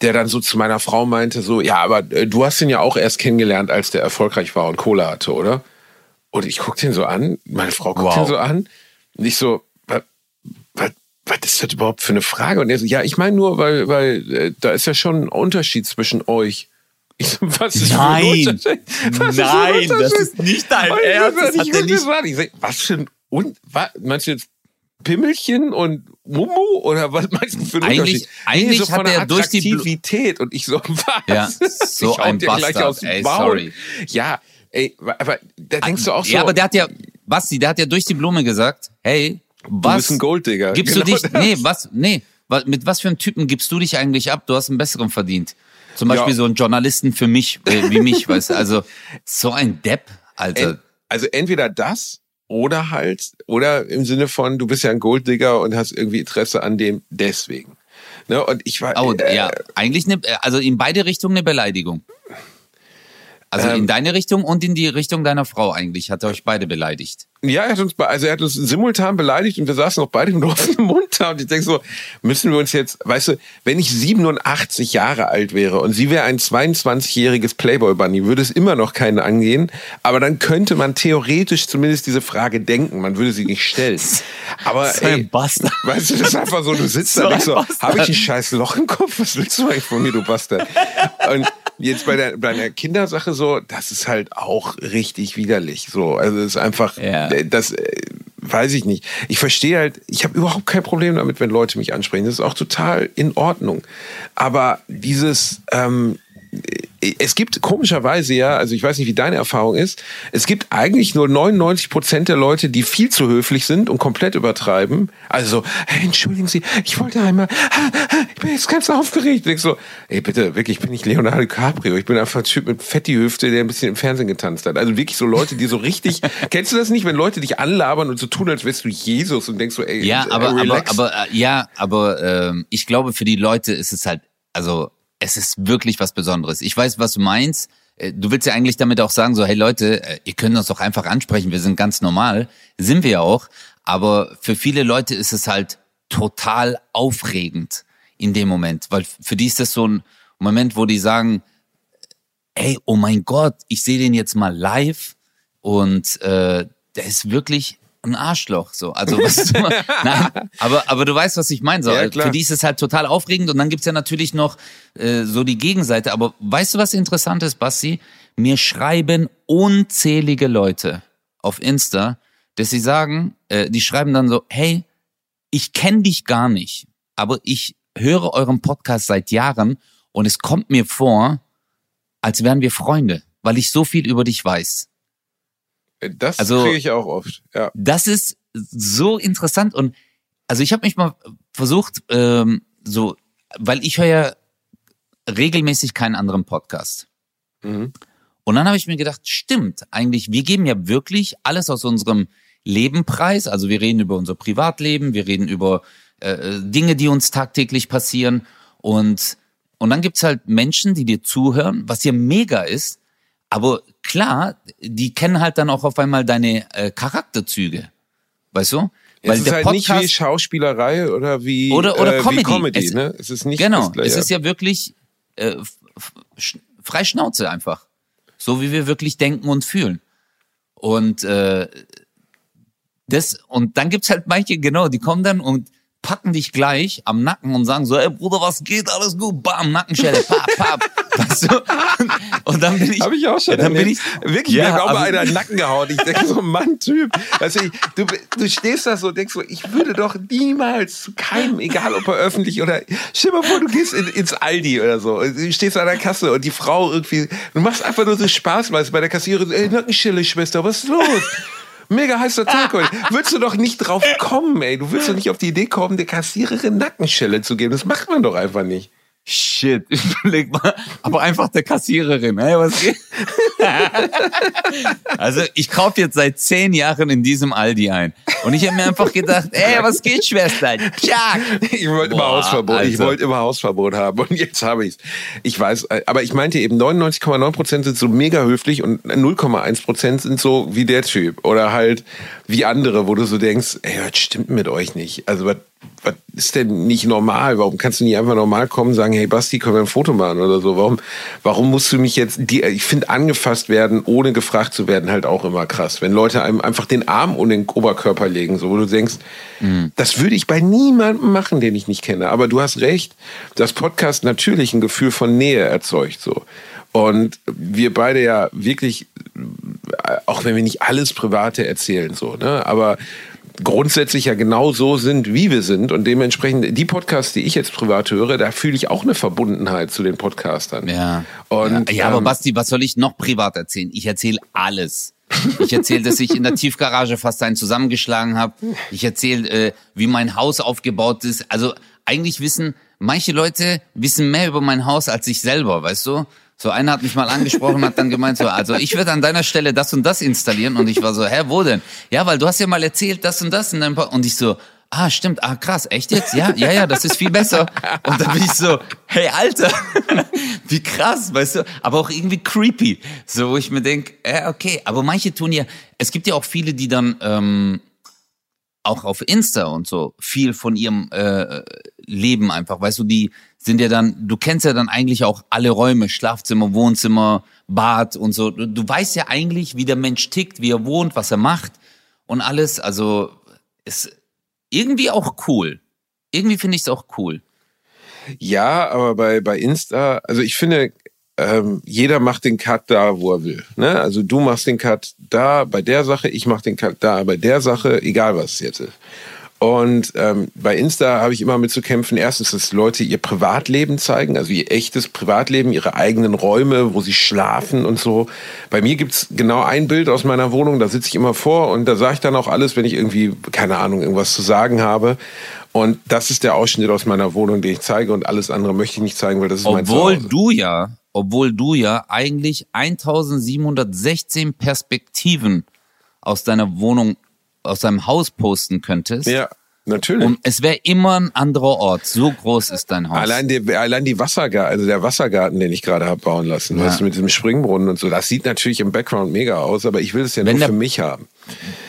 der dann so zu meiner Frau meinte, so, ja, aber äh, du hast ihn ja auch erst kennengelernt, als der erfolgreich war und Kohle hatte, oder? Und ich guck den so an, meine Frau guckt Wow. den so an und ich so, was, was, was ist das überhaupt für eine Frage? Und er so, ja, ich meine nur, weil, weil äh, da ist ja schon ein Unterschied zwischen euch. Ich so, was ist Nein. Was ist Nein, das Unterschied? ist nicht dein Ernst. so, Das ich hat er nicht. das so. Ich sag, was für ein, und, was, meinst du jetzt Pimmelchen und Mumu oder was meinst du für einen Eigentlich- Unterschied? eigentlich so von hat der er durch die Attraktivität und ich so, was? Ja, so ich ein dir gleich Bastard, aus dem ey, Maul. sorry. Ja, ey, aber da denkst du auch so, Ja, aber der hat ja, Basti, der hat ja durch die Blume gesagt, hey, du was bist ein Golddigger. gibst Genau du dich, das. nee, was, nee, wa- mit was für einem Typen gibst du dich eigentlich ab? Du hast einen besseren verdient. Zum Beispiel Ja. so einen Journalisten für mich, äh, wie mich, weißt du, also so ein Depp, Alter. En, also entweder das oder halt, oder im Sinne von, du bist ja ein Golddigger und hast irgendwie Interesse an dem deswegen. Ne? Und ich war, Oh, äh, ja, eigentlich eine, also in beide Richtungen eine Beleidigung. Also Ähm. in deine Richtung und in die Richtung deiner Frau eigentlich, hat er euch beide beleidigt. Ja, er hat uns, also er hat uns simultan beleidigt und wir saßen auch beide mit offenem Mund da und ich denke so, müssen wir uns jetzt, weißt du, wenn ich 87 Jahre alt wäre und sie wäre ein 22-jähriges Playboy-Bunny, würde es immer noch keinen angehen, aber dann könnte man theoretisch zumindest diese Frage denken, man würde sie nicht stellen. Aber So ein ey, Bastard. weißt du, das ist einfach so, du sitzt So da und denkst so, habe ich ein scheiß Loch im Kopf? Was willst du eigentlich von mir, du Bastard? Und jetzt bei der, bei der Kindersache so, das ist halt auch richtig widerlich. So, also es ist einfach, Ja. Das äh, weiß ich nicht. Ich verstehe halt, ich habe überhaupt kein Problem damit, wenn Leute mich ansprechen. Das ist auch total in Ordnung. Aber dieses, ähm, es gibt komischerweise ja, also ich weiß nicht, wie deine Erfahrung ist, es gibt eigentlich nur 99 Prozent der Leute, die viel zu höflich sind und komplett übertreiben. Also so, hey, entschuldigen Sie, ich wollte einmal, ich bin jetzt ganz aufgeregt. Und ich so, ey, bitte, wirklich, ich bin nicht Leonardo DiCaprio, ich bin einfach ein Typ mit fetti Hüfte, der ein bisschen im Fernsehen getanzt hat. Also wirklich so Leute, die so richtig, kennst du das nicht, wenn Leute dich anlabern und so tun, als wärst du Jesus und denkst so, ey, Ja, aber, aber, aber, äh, ja, aber ähm, ich glaube, für die Leute ist es halt, also es ist wirklich was Besonderes. Ich weiß, was du meinst. Äh, Du willst ja eigentlich damit auch sagen, so, hey Leute, äh, ihr könnt uns doch einfach ansprechen, wir sind ganz normal. Sind wir ja auch. Aber für viele Leute ist es halt total aufregend in dem Moment, weil für die ist das so ein Moment, wo die sagen, ey, oh mein Gott, ich sehe den jetzt mal live und äh, der ist wirklich ein Arschloch. So, also was nein, aber aber du weißt, was ich meine. So, Ja, klar. für die ist es halt total aufregend und dann gibt's ja natürlich noch äh, so die Gegenseite. Aber weißt du, was interessant ist, Basti? Mir schreiben unzählige Leute auf Insta, dass sie sagen, äh, die schreiben dann so, hey, ich kenne dich gar nicht, aber ich höre euren Podcast seit Jahren und es kommt mir vor, als wären wir Freunde, weil ich so viel über dich weiß. Das also- kriege ich auch oft. Ja. Das ist so interessant und also ich habe mich mal versucht, ähm, so, weil ich höre ja regelmäßig keinen anderen Podcast. Mhm. Und dann habe ich mir gedacht, stimmt, eigentlich, wir geben ja wirklich alles aus unserem Leben preis. Also wir reden über unser Privatleben, wir reden über äh, Dinge, die uns tagtäglich passieren. Und, und dann gibt's halt Menschen, die dir zuhören, was ja mega ist. Aber klar, die kennen halt dann auch auf einmal deine äh, Charakterzüge. Weißt du? es ist halt nicht wie Schauspielerei oder wie, Oder- oder äh, Comedy. Wie Comedy Es- ne? Es ist nicht Genau, es ist ja wirklich äh, frei Schnauze einfach. So wie wir wirklich denken und fühlen. Und äh, das und dann gibt's halt manche, genau, die kommen dann und packen dich gleich am Nacken und sagen so, ey Bruder, was geht, alles gut, bam, Nackenschelle, pap, pap, weißt du? Und dann bin ich, Habe ich auch schon. Ja, dann bin ich. Wirklich, Ja, mir hat auch mal also- einer in den Nacken gehauen. Ich denke so, Mann, Typ. Also ich, du, du stehst da so und denkst so, ich würde doch niemals zu keinem, egal ob er öffentlich oder, stell dir mal vor, du gehst in, ins Aldi oder so. Du stehst an der Kasse und die Frau irgendwie, du machst einfach nur so Spaß, weil es bei der Kassiererin, ey, Nackenschelle, Schwester, was ist los? Mega heißer Tag heute. Würdest du doch nicht drauf kommen, ey. Du würdest doch nicht auf die Idee kommen, der Kassiererin Nackenschelle zu geben. Das macht man doch einfach nicht. Shit, überleg mal, aber einfach der Kassiererin, hey, was geht? also ich kaufe jetzt seit zehn Jahren in diesem Aldi ein und ich habe mir einfach gedacht, ey, was geht, Schwester? Tschak. Ich wollte immer Hausverbot, ich Alter. wollte immer Hausverbot haben und jetzt habe ich's. Ich weiß, äh, aber ich meinte eben 99,9 Prozent sind so mega höflich und 0,1 Prozent sind so wie der Typ oder halt wie andere, wo du so denkst, ey, was stimmt mit euch nicht? Also was, was ist denn nicht normal? Warum kannst du nicht einfach normal kommen und sagen, hey Basti, können wir ein Foto machen oder so? Warum, warum musst du mich jetzt, die, ich finde angefasst werden, ohne gefragt zu werden, halt auch immer krass. Wenn Leute einem einfach den Arm um den Oberkörper legen, so wo du denkst, das würde ich bei niemandem machen, den ich nicht kenne. Aber du hast recht, dass Podcast natürlich ein Gefühl von Nähe erzeugt, so. Und wir beide ja wirklich, äh, auch wenn wir nicht alles Private erzählen, so, ne, aber grundsätzlich ja genau so sind, wie wir sind. Und dementsprechend, die Podcasts, die ich jetzt privat höre, da fühle ich auch eine Verbundenheit zu den Podcastern. Ja. Und, ja, ja aber ähm, Basti, was soll ich noch privat erzählen? Ich erzähle alles. Ich erzähle, dass ich in der Tiefgarage fast einen zusammengeschlagen habe. Ich erzähle, äh, wie mein Haus aufgebaut ist. Also eigentlich wissen, manche Leute wissen mehr über mein Haus als ich selber, weißt du? So einer hat mich mal angesprochen, hat dann gemeint, so, also ich würde an deiner Stelle das und das installieren. Und ich war so, hä, wo denn? Ja, weil du hast ja mal erzählt, das und das in deinem Und ich so, ah, stimmt, ah, krass, echt jetzt? Ja, ja, ja, das ist viel besser. Und dann bin ich so, hey, Alter, wie krass, weißt du? Aber auch irgendwie creepy. So, wo ich mir denk, äh, okay, aber manche tun ja, es gibt ja auch viele, die dann, ähm, auch auf Insta und so viel von ihrem äh, Leben einfach, weißt du, die sind ja dann, du kennst ja dann eigentlich auch alle Räume, Schlafzimmer, Wohnzimmer, Bad und so. Du, du weißt ja eigentlich, wie der Mensch tickt, wie er wohnt, was er macht und alles. Also ist irgendwie auch cool. Irgendwie finde ich es auch cool. Ja, aber bei, bei Insta, also ich finde, ähm, jeder macht den Cut da, wo er will. Ne? Also du machst den Cut da bei der Sache, ich mach den Cut da bei der Sache, egal was es jetzt ist. Und ähm, bei Insta habe ich immer mit zu kämpfen. Erstens, dass Leute ihr Privatleben zeigen, also ihr echtes Privatleben, ihre eigenen Räume, wo sie schlafen und so. Bei mir gibt's genau ein Bild aus meiner Wohnung, da sitze ich immer vor und da sage ich dann auch alles, wenn ich irgendwie, keine Ahnung, irgendwas zu sagen habe. Und das ist der Ausschnitt aus meiner Wohnung, den ich zeige und alles andere möchte ich nicht zeigen, weil das ist mein Obwohl du ja, obwohl du ja eigentlich 1716 Perspektiven aus deiner Wohnung, aus deinem Haus posten könntest. Ja, natürlich. Und es wäre immer ein anderer Ort. So groß ist dein Haus. Allein, die, allein die Wassergarten, also der Wassergarten, den ich gerade habe bauen lassen, Ja. du, mit diesem Springbrunnen und so, das sieht natürlich im Background mega aus, aber ich will es ja Wenn nur der- für mich haben.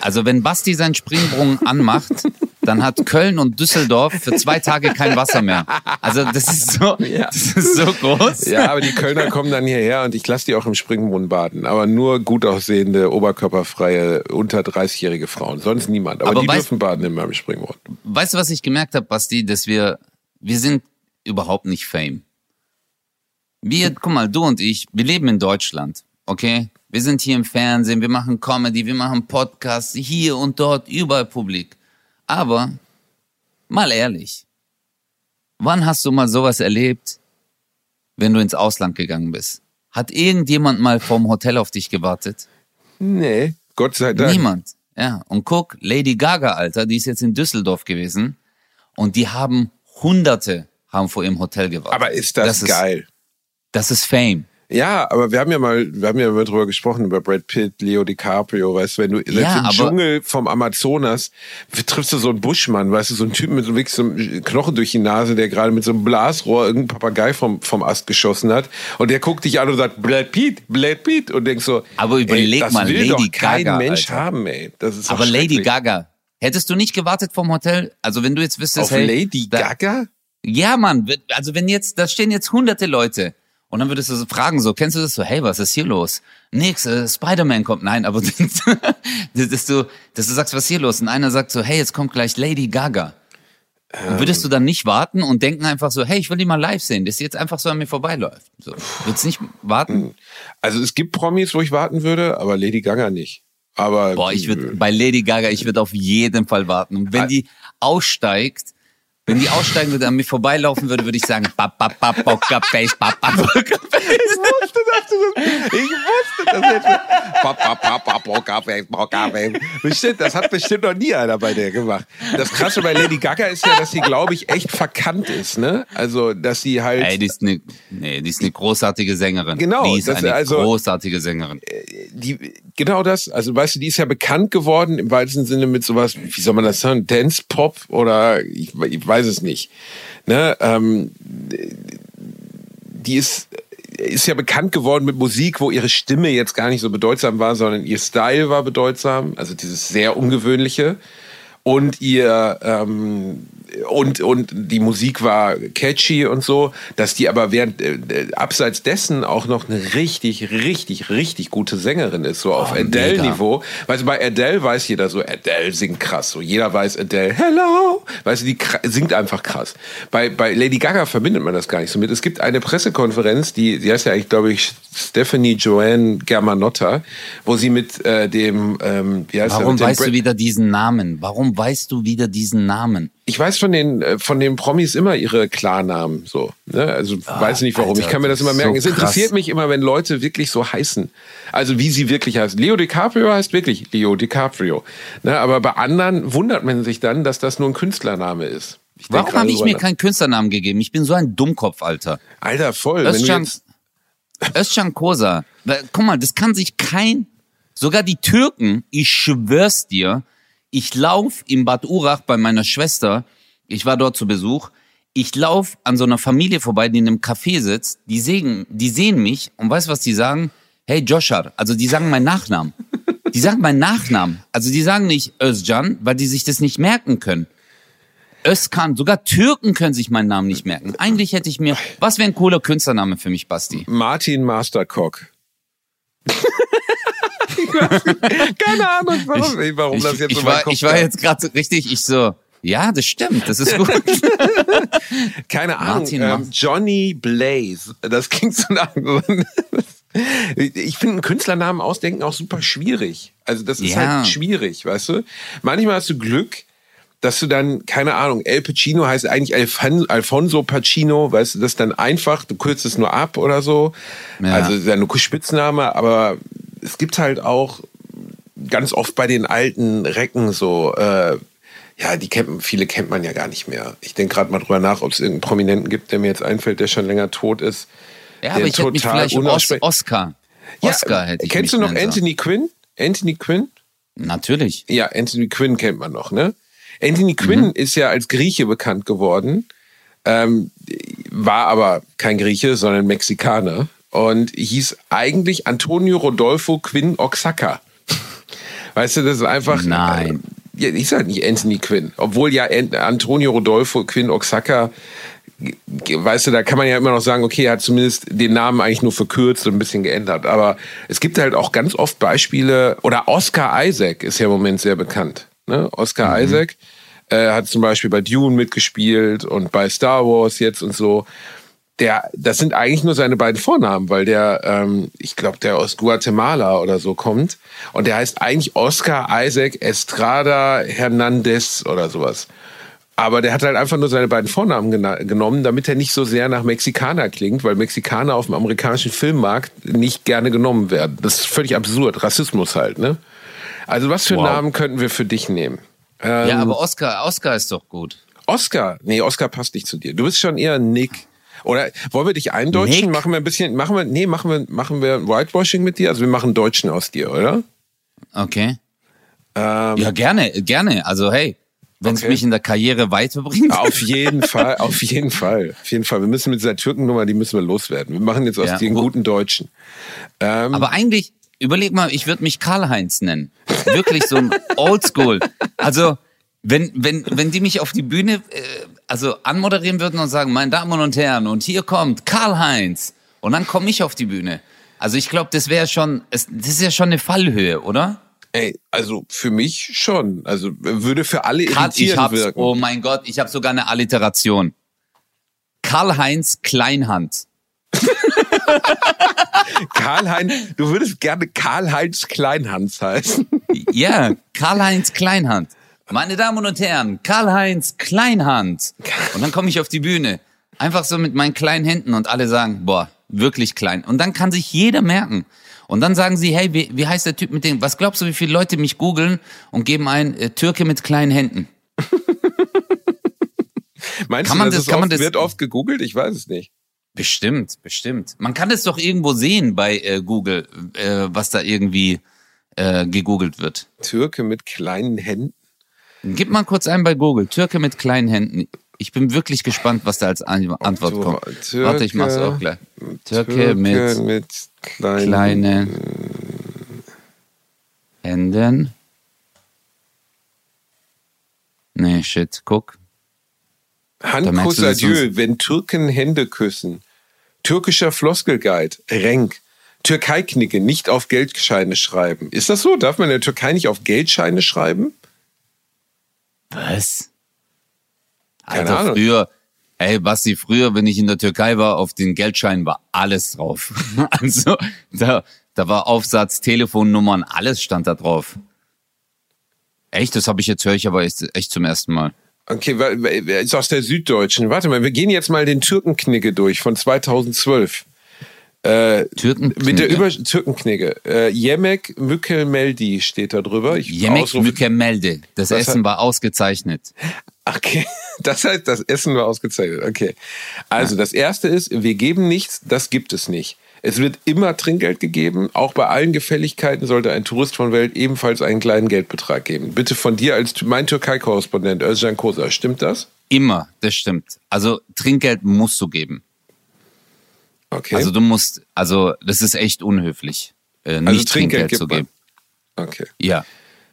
Also wenn Basti seinen Springbrunnen anmacht, dann hat Köln und Düsseldorf für zwei Tage kein Wasser mehr. Also das ist so, das ist so groß. Ja, aber die Kölner kommen dann hierher und ich lasse die auch im Springbrunnen baden. Aber nur gut aussehende, oberkörperfreie, unter 30-jährige Frauen. Sonst niemand. Aber, Aber die weißt- dürfen baden in meinem Springbrunnen. Weißt du, was ich gemerkt habe, Basti, dass wir, wir sind überhaupt nicht Fame. Wir, guck mal, du und ich, wir leben in Deutschland, okay? Wir sind hier im Fernsehen, wir machen Comedy, wir machen Podcasts, hier und dort, überall publik. Aber, mal ehrlich, wann hast du mal sowas erlebt, wenn du ins Ausland gegangen bist? Hat irgendjemand mal vorm Hotel auf dich gewartet? Nee, Gott sei Dank. Niemand. Ja, und guck, Lady Gaga, Alter, die ist jetzt in Düsseldorf gewesen und die haben Hunderte haben vor ihrem Hotel gewartet. Aber ist das, ist, geil. Das ist Fame. Ja, aber wir haben ja mal, wir haben ja mal drüber gesprochen, über Brad Pitt, Leo DiCaprio, weißt du, wenn du Ja, im Dschungel vom Amazonas triffst du so einen Buschmann, weißt du, so einen Typen mit so wirklich so einem Knochen durch die Nase, der gerade mit so einem Blasrohr irgendeinen Papagei vom, vom Ast geschossen hat und der guckt dich an und sagt, Brad Pitt, Brad Pitt und denkst so, Aber überleg ey, das mal, will Lady doch kein Gaga, Mensch Alter. haben, ey. Das ist Aber Lady. Gaga, hättest du nicht gewartet vom Hotel? Also wenn du jetzt wüsstest, Auf hey, Lady da, Gaga? Ja, Mann, also wenn jetzt, da stehen jetzt hunderte Leute und dann würdest du so fragen, so, kennst du das so, hey, was ist hier los? Nix, äh, Spider-Man kommt, nein, aber dass du, dass du sagst, was ist hier los? Und einer sagt so, hey, jetzt kommt gleich Lady Gaga. Und würdest du dann nicht warten und denken einfach so, hey, ich will die mal live sehen, dass sie jetzt einfach so an mir vorbeiläuft? So, würdest nicht warten? Also es gibt Promis, wo ich warten würde, aber Lady Gaga nicht. Aber Boah, ich würde bei Lady Gaga, ich würde auf jeden Fall warten. Und wenn die aussteigt, wenn die aussteigen würde, an mir vorbeilaufen würde, würde ich sagen, Face, Poker Face. Ich wusste, sagst du das? Ich wusste das jetzt. Papa, Kaffee, Kaffee. Bestimmt, das hat bestimmt noch nie einer bei der gemacht. Das Krasse bei Lady Gaga ist ja, dass sie, glaube ich, echt verkannt ist, ne? Also, dass sie halt. Ey, die ist eine, nee, die ist eine großartige Sängerin. Genau, Die ist eine also- großartige Sängerin. die, genau das, also weißt du, die ist ja bekannt geworden im weitesten Sinne mit sowas, wie soll man das sagen, Dance Pop oder ich, ich weiß es nicht. Ne? Ähm, die ist, ist ja bekannt geworden mit Musik, wo ihre Stimme jetzt gar nicht so bedeutsam war, sondern ihr Style war bedeutsam, also dieses sehr ungewöhnliche. Und ihr ähm, und und die Musik war catchy und so, dass die aber während äh, äh, abseits dessen auch noch eine richtig richtig richtig gute Sängerin ist, so auf Oh, Adele mega. Niveau. Weißt du, bei Adele weiß jeder so, Adele singt krass, so jeder weiß Adele, hello, weißt du, die singt einfach krass. Bei bei Lady Gaga verbindet man das gar nicht so mit. Es gibt eine Pressekonferenz, die die heißt ja eigentlich glaube ich Stephanie Joanne Germanotta, wo sie mit äh, dem ähm, wie heißt er, Warum dem weißt Brad- du wieder diesen Namen? Warum weißt du wieder diesen Namen? Ich weiß von den äh, von den Promis immer ihre Klarnamen so. Ne? Also weiß nicht warum. Alter, ich kann mir das immer merken. so es interessiert krass. mich immer, wenn Leute wirklich so heißen. Also wie sie wirklich heißen. Leo DiCaprio heißt wirklich Leo DiCaprio. Ne? Aber bei anderen wundert man sich dann, dass das nur ein Künstlername ist. Ich Warum habe ich mir keinen Künstlernamen gegeben? Ich bin so ein Dummkopf, Alter. Alter voll. Özcan, Kosa. Guck mal, das kann sich kein, sogar die Türken, ich schwör's dir, ich lauf im Bad Urach bei meiner Schwester, ich war dort zu Besuch, ich lauf an so einer Familie vorbei, die in einem Café sitzt, die sehen, die sehen mich und weißt was die sagen? Hey Joshar, also die sagen meinen Nachnamen. Die sagen meinen Nachnamen. Also die sagen nicht Özcan, weil die sich das nicht merken können. Özkan, sogar Türken können sich meinen Namen nicht merken. Eigentlich hätte ich mir, was wäre ein cooler Künstlername für mich, Basti? Martin Mastercock. Keine Ahnung, warum, warum Ich, das jetzt ich, so war, ich war jetzt gerade so richtig, ich so, ja, das stimmt, das ist gut. Keine Ahnung. Ähm, Johnny Blaze. Das klingt so nach. Ich finde einen Künstlernamen ausdenken auch super schwierig. Also das ist Ja. halt schwierig, weißt du? Manchmal hast du Glück, dass du dann, keine Ahnung, El Pacino heißt eigentlich Alfon Alfonso Pacino, weißt du, das ist dann einfach, du kürzt es nur ab oder so. Ja. Also ist ja nur Spitzname, aber es gibt halt auch ganz oft bei den alten Recken so, äh, ja, die kennt, viele kennt man ja gar nicht mehr. Ich denke gerade mal drüber nach, ob es irgendeinen Prominenten gibt, der mir jetzt einfällt, der schon länger tot ist. Ja, aber ich hätte mich total vielleicht Os Oscar. Ja, Oscar hätte ich Kennst du noch. Anthony Quinn? Anthony Quinn? Natürlich. Ja, Anthony Quinn kennt man noch, ne? Anthony Quinn Mhm. ist ja als Grieche bekannt geworden, ähm, war aber kein Grieche, sondern Mexikaner und hieß eigentlich Antonio Rodolfo Quinn Oaxaca. Weißt du, das ist einfach. Nein. Äh, ja, ist halt nicht Anthony Quinn. Obwohl ja An- Antonio Rodolfo Quinn g- weißt du, da kann man ja immer noch sagen, okay, er hat zumindest den Namen eigentlich nur verkürzt und ein bisschen geändert. Aber es gibt halt auch ganz oft Beispiele, oder Oscar Isaac ist ja im Moment sehr bekannt. Ne? Oscar Isaac äh, hat zum Beispiel bei Dune mitgespielt und bei Star Wars jetzt und so. Der, das sind eigentlich nur seine beiden Vornamen, weil der, ähm, ich glaube, der aus Guatemala oder so kommt. Und der heißt eigentlich Oscar Isaac Estrada Hernandez oder sowas. Aber der hat halt einfach nur seine beiden Vornamen gena- genommen, damit er nicht so sehr nach Mexikaner klingt, weil Mexikaner auf dem amerikanischen Filmmarkt nicht gerne genommen werden. Das ist völlig absurd. Rassismus halt, ne? Also was für Wow. Namen könnten wir für dich nehmen? Ähm, Ja, aber Oscar, Oscar ist doch gut. Oscar. Nee, Oscar passt nicht zu dir. Du bist schon eher Nick. Oder wollen wir dich eindeutschen? Nick? Machen wir ein bisschen, machen wir, nee, machen wir, machen wir Whitewashing mit dir? Also wir machen Deutschen aus dir, oder? Okay. Ähm, Ja, gerne, gerne. Also hey, wenn es Okay. mich in der Karriere weiterbringt. Auf jeden Fall, auf jeden Fall. Auf jeden Fall. Wir müssen mit dieser Türkennummer, die müssen wir loswerden. Wir machen jetzt aus Ja, dir einen wo- guten Deutschen. Ähm, Aber eigentlich, überleg mal, ich würde mich Karl-Heinz nennen. Wirklich so ein Oldschool. Also, wenn, wenn, wenn die mich auf die Bühne äh, also anmoderieren würden und sagen, meine Damen und Herren, und hier kommt Karl-Heinz. Und dann komme ich auf die Bühne. Also ich glaube, das wäre schon, das ist ja schon eine Fallhöhe, oder? ey, also für mich schon. Also würde für alle Karl, ich irritierend hab's, wirken. oh mein Gott, ich habe sogar eine Alliteration. Karl-Heinz Kleinhand. Karl-Heinz, du würdest gerne Karl-Heinz Kleinhans heißen. Ja, Karl-Heinz Kleinhand. Meine Damen und Herren, Karl-Heinz Kleinhand. Und dann komme ich auf die Bühne. Einfach so mit meinen kleinen Händen und alle sagen, boah, wirklich klein. Und dann kann sich jeder merken. Und dann sagen sie, hey, wie, wie heißt der Typ mit dem, was glaubst du, wie viele Leute mich googeln und geben ein äh, Türke mit kleinen Händen? Meinst Kann du, man das, kann oft, man das- wird oft gegoogelt? Ich weiß es nicht. Bestimmt, bestimmt. Man kann es doch irgendwo sehen bei äh, Google, äh, was da irgendwie äh, gegoogelt wird. Türke mit kleinen Händen. Gib mal kurz ein bei Google, Türke mit kleinen Händen. Ich bin wirklich gespannt, was da als An Antwort Du- kommt. Türke- Warte, ich mach's auch gleich. Türke, mit mit kleinen, kleinen Händen. Nee, shit, guck. Handkuss adieu, wenn Türken Hände küssen. Türkischer Floskelguide, Renk. Türkei-Knicke, nicht auf Geldscheine schreiben. Ist das so? Darf man in der Türkei nicht auf Geldscheine schreiben? Was? Keine Alter, Ahnung. früher, ey Basti, früher, wenn ich in der Türkei war, auf den Geldscheinen war alles drauf. also, da, da war Aufsatz, Telefonnummern, alles stand da drauf. Echt? Das habe ich jetzt, höre ich aber echt, echt zum ersten Mal. Okay, ist aus der Süddeutschen. Warte mal, wir gehen jetzt mal den Türkenknicke durch von 2012. Äh, mit der Über Türkenknicke. Äh, Yemek Mükemmeldi steht da drüber. Ich Yemek Mükemmelde. Das Was Essen war ausgezeichnet. Okay, das heißt, das Essen war ausgezeichnet. Okay. Also, das erste ist, wir geben nichts, das gibt es nicht. Es wird immer Trinkgeld gegeben. Auch bei allen Gefälligkeiten sollte ein Tourist von Welt ebenfalls einen kleinen Geldbetrag geben. Bitte von dir als mein Türkei-Korrespondent Özcan Kosa. Stimmt das? Immer, das stimmt. Also Trinkgeld musst du geben. Okay. Also du musst, also das ist echt unhöflich, äh, nicht Also Trinkgeld Trinkgeld, zu gibt man. geben. okay. Ja.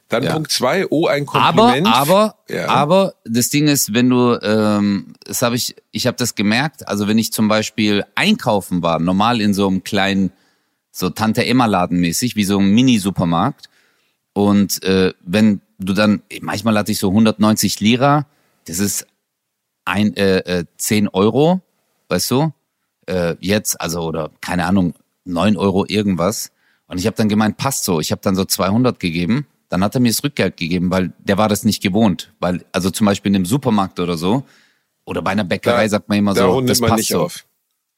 Dann Ja. Punkt zwei. Oh, ein Aber, Kompliment. aber, Ja. aber das Ding ist, wenn du, ähm, das habe ich, ich habe das gemerkt. Also wenn ich zum Beispiel einkaufen war, normal in so einem kleinen, so Tante Emma Laden mäßig, wie so ein Mini-Supermarkt. Und äh, wenn du dann, manchmal hatte ich so 190 Lira, das ist ein äh, äh, 10 Euro, weißt du? Äh, jetzt, also oder keine Ahnung, 9 Euro irgendwas. Und ich habe dann gemeint, passt so. Ich habe dann so 200 gegeben. Dann hat er mir das Rückgeld gegeben, weil der war das nicht gewohnt. Weil, also zum Beispiel in einem Supermarkt oder so, oder bei einer Bäckerei Da- sagt man immer da so, rundet das man passt nicht so. auf.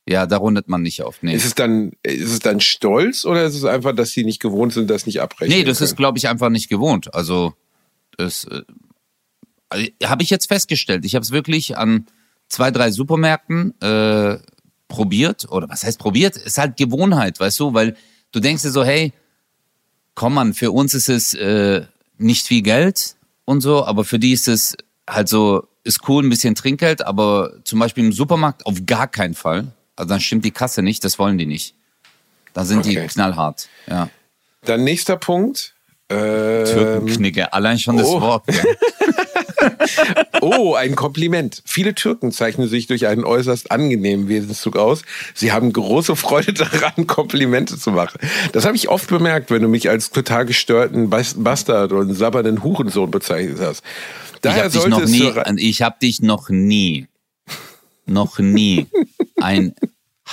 Ja, da rundet man nicht auf. Nee, Ist es dann, ist es dann Stolz oder ist es einfach, dass sie nicht gewohnt sind, das nicht abrechnen nee das ist, können? glaube ich, einfach nicht gewohnt. Also, das äh, also, habe ich jetzt festgestellt. Ich habe es wirklich an zwei, drei Supermärkten äh, probiert. Oder was heißt probiert? Ist halt Gewohnheit, weißt du? Weil du denkst dir so, hey, komm man, für uns ist es äh, nicht viel Geld und so, aber für die ist es halt so, ist cool, ein bisschen Trinkgeld, aber zum Beispiel im Supermarkt auf gar keinen Fall. Also dann stimmt die Kasse nicht, das wollen die nicht. Da sind die Okay. knallhart, ja. Dann nächster Punkt. Ähm, Türkenknicke, allein schon das oh. Wort. Ja. Oh, ein Kompliment. Viele Türken zeichnen sich durch einen äußerst angenehmen Wesenszug aus. Sie haben große Freude daran, Komplimente zu machen. Das habe ich oft bemerkt, wenn du mich als total gestörten Bas- Bastard und sabbernden Hurensohn bezeichnet hast. Ich Daher habe dich noch nie, ich habe dich noch nie, noch nie ein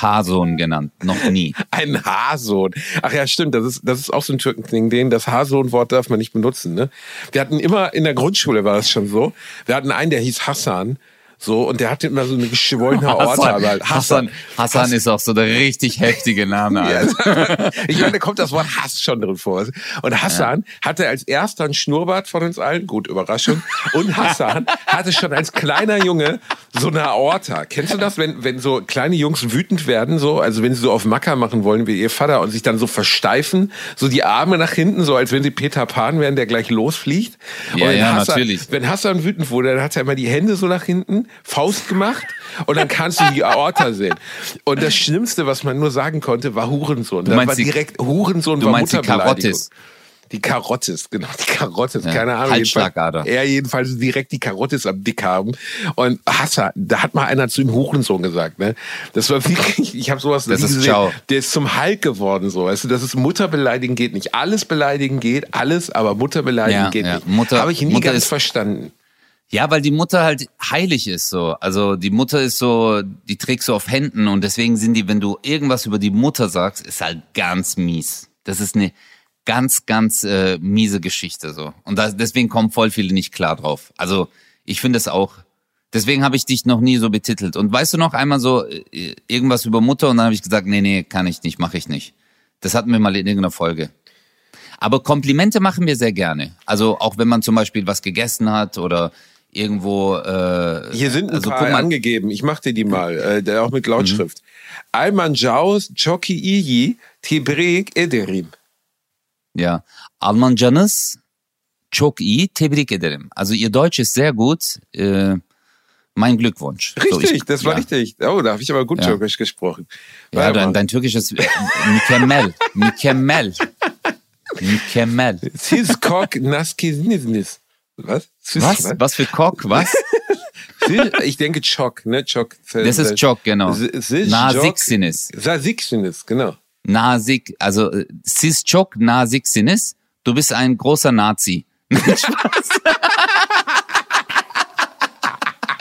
Haarsohn genannt, noch nie. Ein Haarsohn. Ach ja, stimmt. Das ist, das ist auch so ein Türkenkling. Den, das Haarsohn-Wort darf man nicht benutzen. Ne? Wir hatten immer, in der Grundschule war das schon so, wir hatten einen, der hieß Hassan. So, und der hatte immer so eine geschwollene Aorta. Hassan, halt Hassan, Hassan ist auch so der richtig heftige Name. Ja, ich meine, da kommt das Wort Hass schon drin vor. Und Hassan hatte als erster einen Schnurrbart von uns allen, gut, Überraschung. Und Hassan hatte schon als kleiner Junge so eine Aorta. Kennst du das, wenn, wenn so kleine Jungs wütend werden, so, also wenn sie so auf Macker machen wollen wie ihr Vater und sich dann so versteifen, so die Arme nach hinten, so als wenn sie Peter Pan wären, der gleich losfliegt. Ja, ja, Hassan, natürlich. Wenn Hassan wütend wurde, dann hat er immer die Hände so nach hinten, Faust gemacht und dann kannst du die Aorta sehen. Und das Schlimmste, was man nur sagen konnte, war Hurensohn. Das war die- direkt Hurensohn du war meinst die Mutterbeleidigung. Karottis. Die Karottis, genau, die Karottis, Ja, keine Ahnung. Halsschlagader. jedenfalls- Er jedenfalls direkt die Karottis am Dick haben. Und Hassan, da hat mal einer zu ihm Hurensohn gesagt, ne? Das war wirklich, ich habe sowas Das nie ist gesehen. ciao. Der ist zum Hulk geworden, so. Weißt du, das ist Mutterbeleidigen geht nicht. Alles beleidigen geht, alles, aber Mutterbeleidigen Ja, geht ja. nicht. Mutter- Habe ich nie Mutter ganz verstanden. Ja, weil die Mutter halt heilig ist so. Also die Mutter ist so, die trägst du auf Händen und deswegen sind die, wenn du irgendwas über die Mutter sagst, ist halt ganz mies. Das ist eine ganz, ganz äh, miese Geschichte so. Und da, deswegen kommen voll viele nicht klar drauf. Also ich finde es auch, Deswegen habe ich dich noch nie so betitelt. Und weißt du noch einmal so äh, irgendwas über Mutter und dann habe ich gesagt, nee, nee, kann ich nicht, mache ich nicht. Das hatten wir mal in irgendeiner Folge. Aber Komplimente machen wir sehr gerne. Also auch wenn man zum Beispiel was gegessen hat oder irgendwo. Äh, Hier sind ein also, paar mal, angegeben. Ich mach dir die mal, äh, der auch mit Lautschrift. Almanjaus Choki iyi Tibrik Ederim. Ja. Almancanız çok iyi. Tebrik ederim. Also ihr Deutsch ist sehr gut. Äh, mein Glückwunsch. So, Richtig, ich- das war ja. richtig. Oh, da habe ich aber gut Ja. Türkisch gesprochen. Ja, dein, dein Türkisch ist äh, mükemmel. Mükemmel. Mükemmel. Siz kok. Was? Was? Was für Kock? Was? Ich denke Chok, ne? Chok. Das ist çok genau. Naziksiniz. Naziksiniz, genau. Nazik, also äh, siz çok naziksiniz. Du bist ein großer Nazi.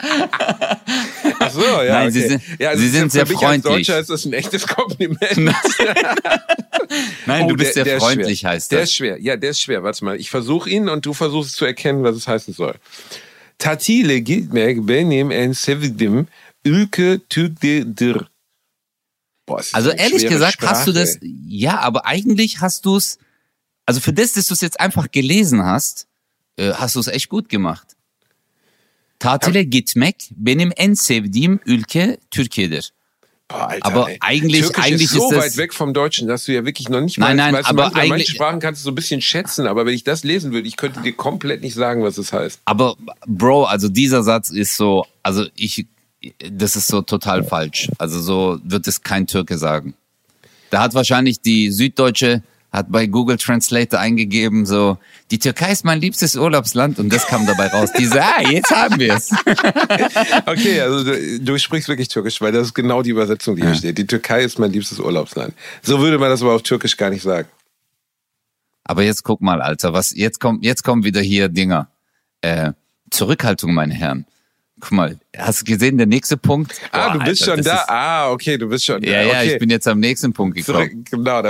Ach so, ja. Nein, okay. Sie sind- ja, also Sie sind sehr freundlich. Als Deutscher ist das ein echtes Kompliment. Nein, Oh, du bist der- sehr der freundlich, schwer. heißt Der das. ist schwer. Ja, der ist schwer. Warte mal. Ich versuche ihn und du versuchst zu erkennen, was es heißen soll. Tatile gitmek benim en sevdim ülke tügdir. Boah, Also ehrlich gesagt, hast du Sprache, das, ja, aber eigentlich hast du es, also für das, dass du es jetzt einfach gelesen hast, äh, hast du es echt gut gemacht. Tatile gitmek benim en sevdiğim ülke Türkiye'dir. Boah, Alter, aber ey. eigentlich- Türkisch eigentlich ist so ist das- weit weg vom Deutschen, dass du ja wirklich noch nicht Nein, mal, nein, weißt aber manchmal, manche Sprachen kannst du so ein bisschen schätzen, aber wenn ich das lesen würde, ich könnte dir komplett nicht sagen, was es heißt. Aber Bro, also dieser Satz ist so, also ich, das ist so total falsch. Also so wird es kein Türke sagen. Da hat wahrscheinlich die Süddeutsche hat bei Google Translator eingegeben, so, die Türkei ist mein liebstes Urlaubsland und das kam dabei raus. Diese, ah, jetzt haben wir es. Okay, also du, du sprichst wirklich Türkisch, weil das ist genau die Übersetzung, die hier steht. Die Türkei ist mein liebstes Urlaubsland. So würde man das aber auf Türkisch gar nicht sagen. Aber jetzt guck mal, Alter, was, jetzt kommt, jetzt kommen wieder hier Dinger. Äh, Zurückhaltung, meine Herren. Guck mal, hast du gesehen, der nächste Punkt? Ah, Boah, du bist Alter, schon da. Ah, okay, du bist schon da. ja, ja, okay. ich bin jetzt am nächsten Punkt gekommen. genau,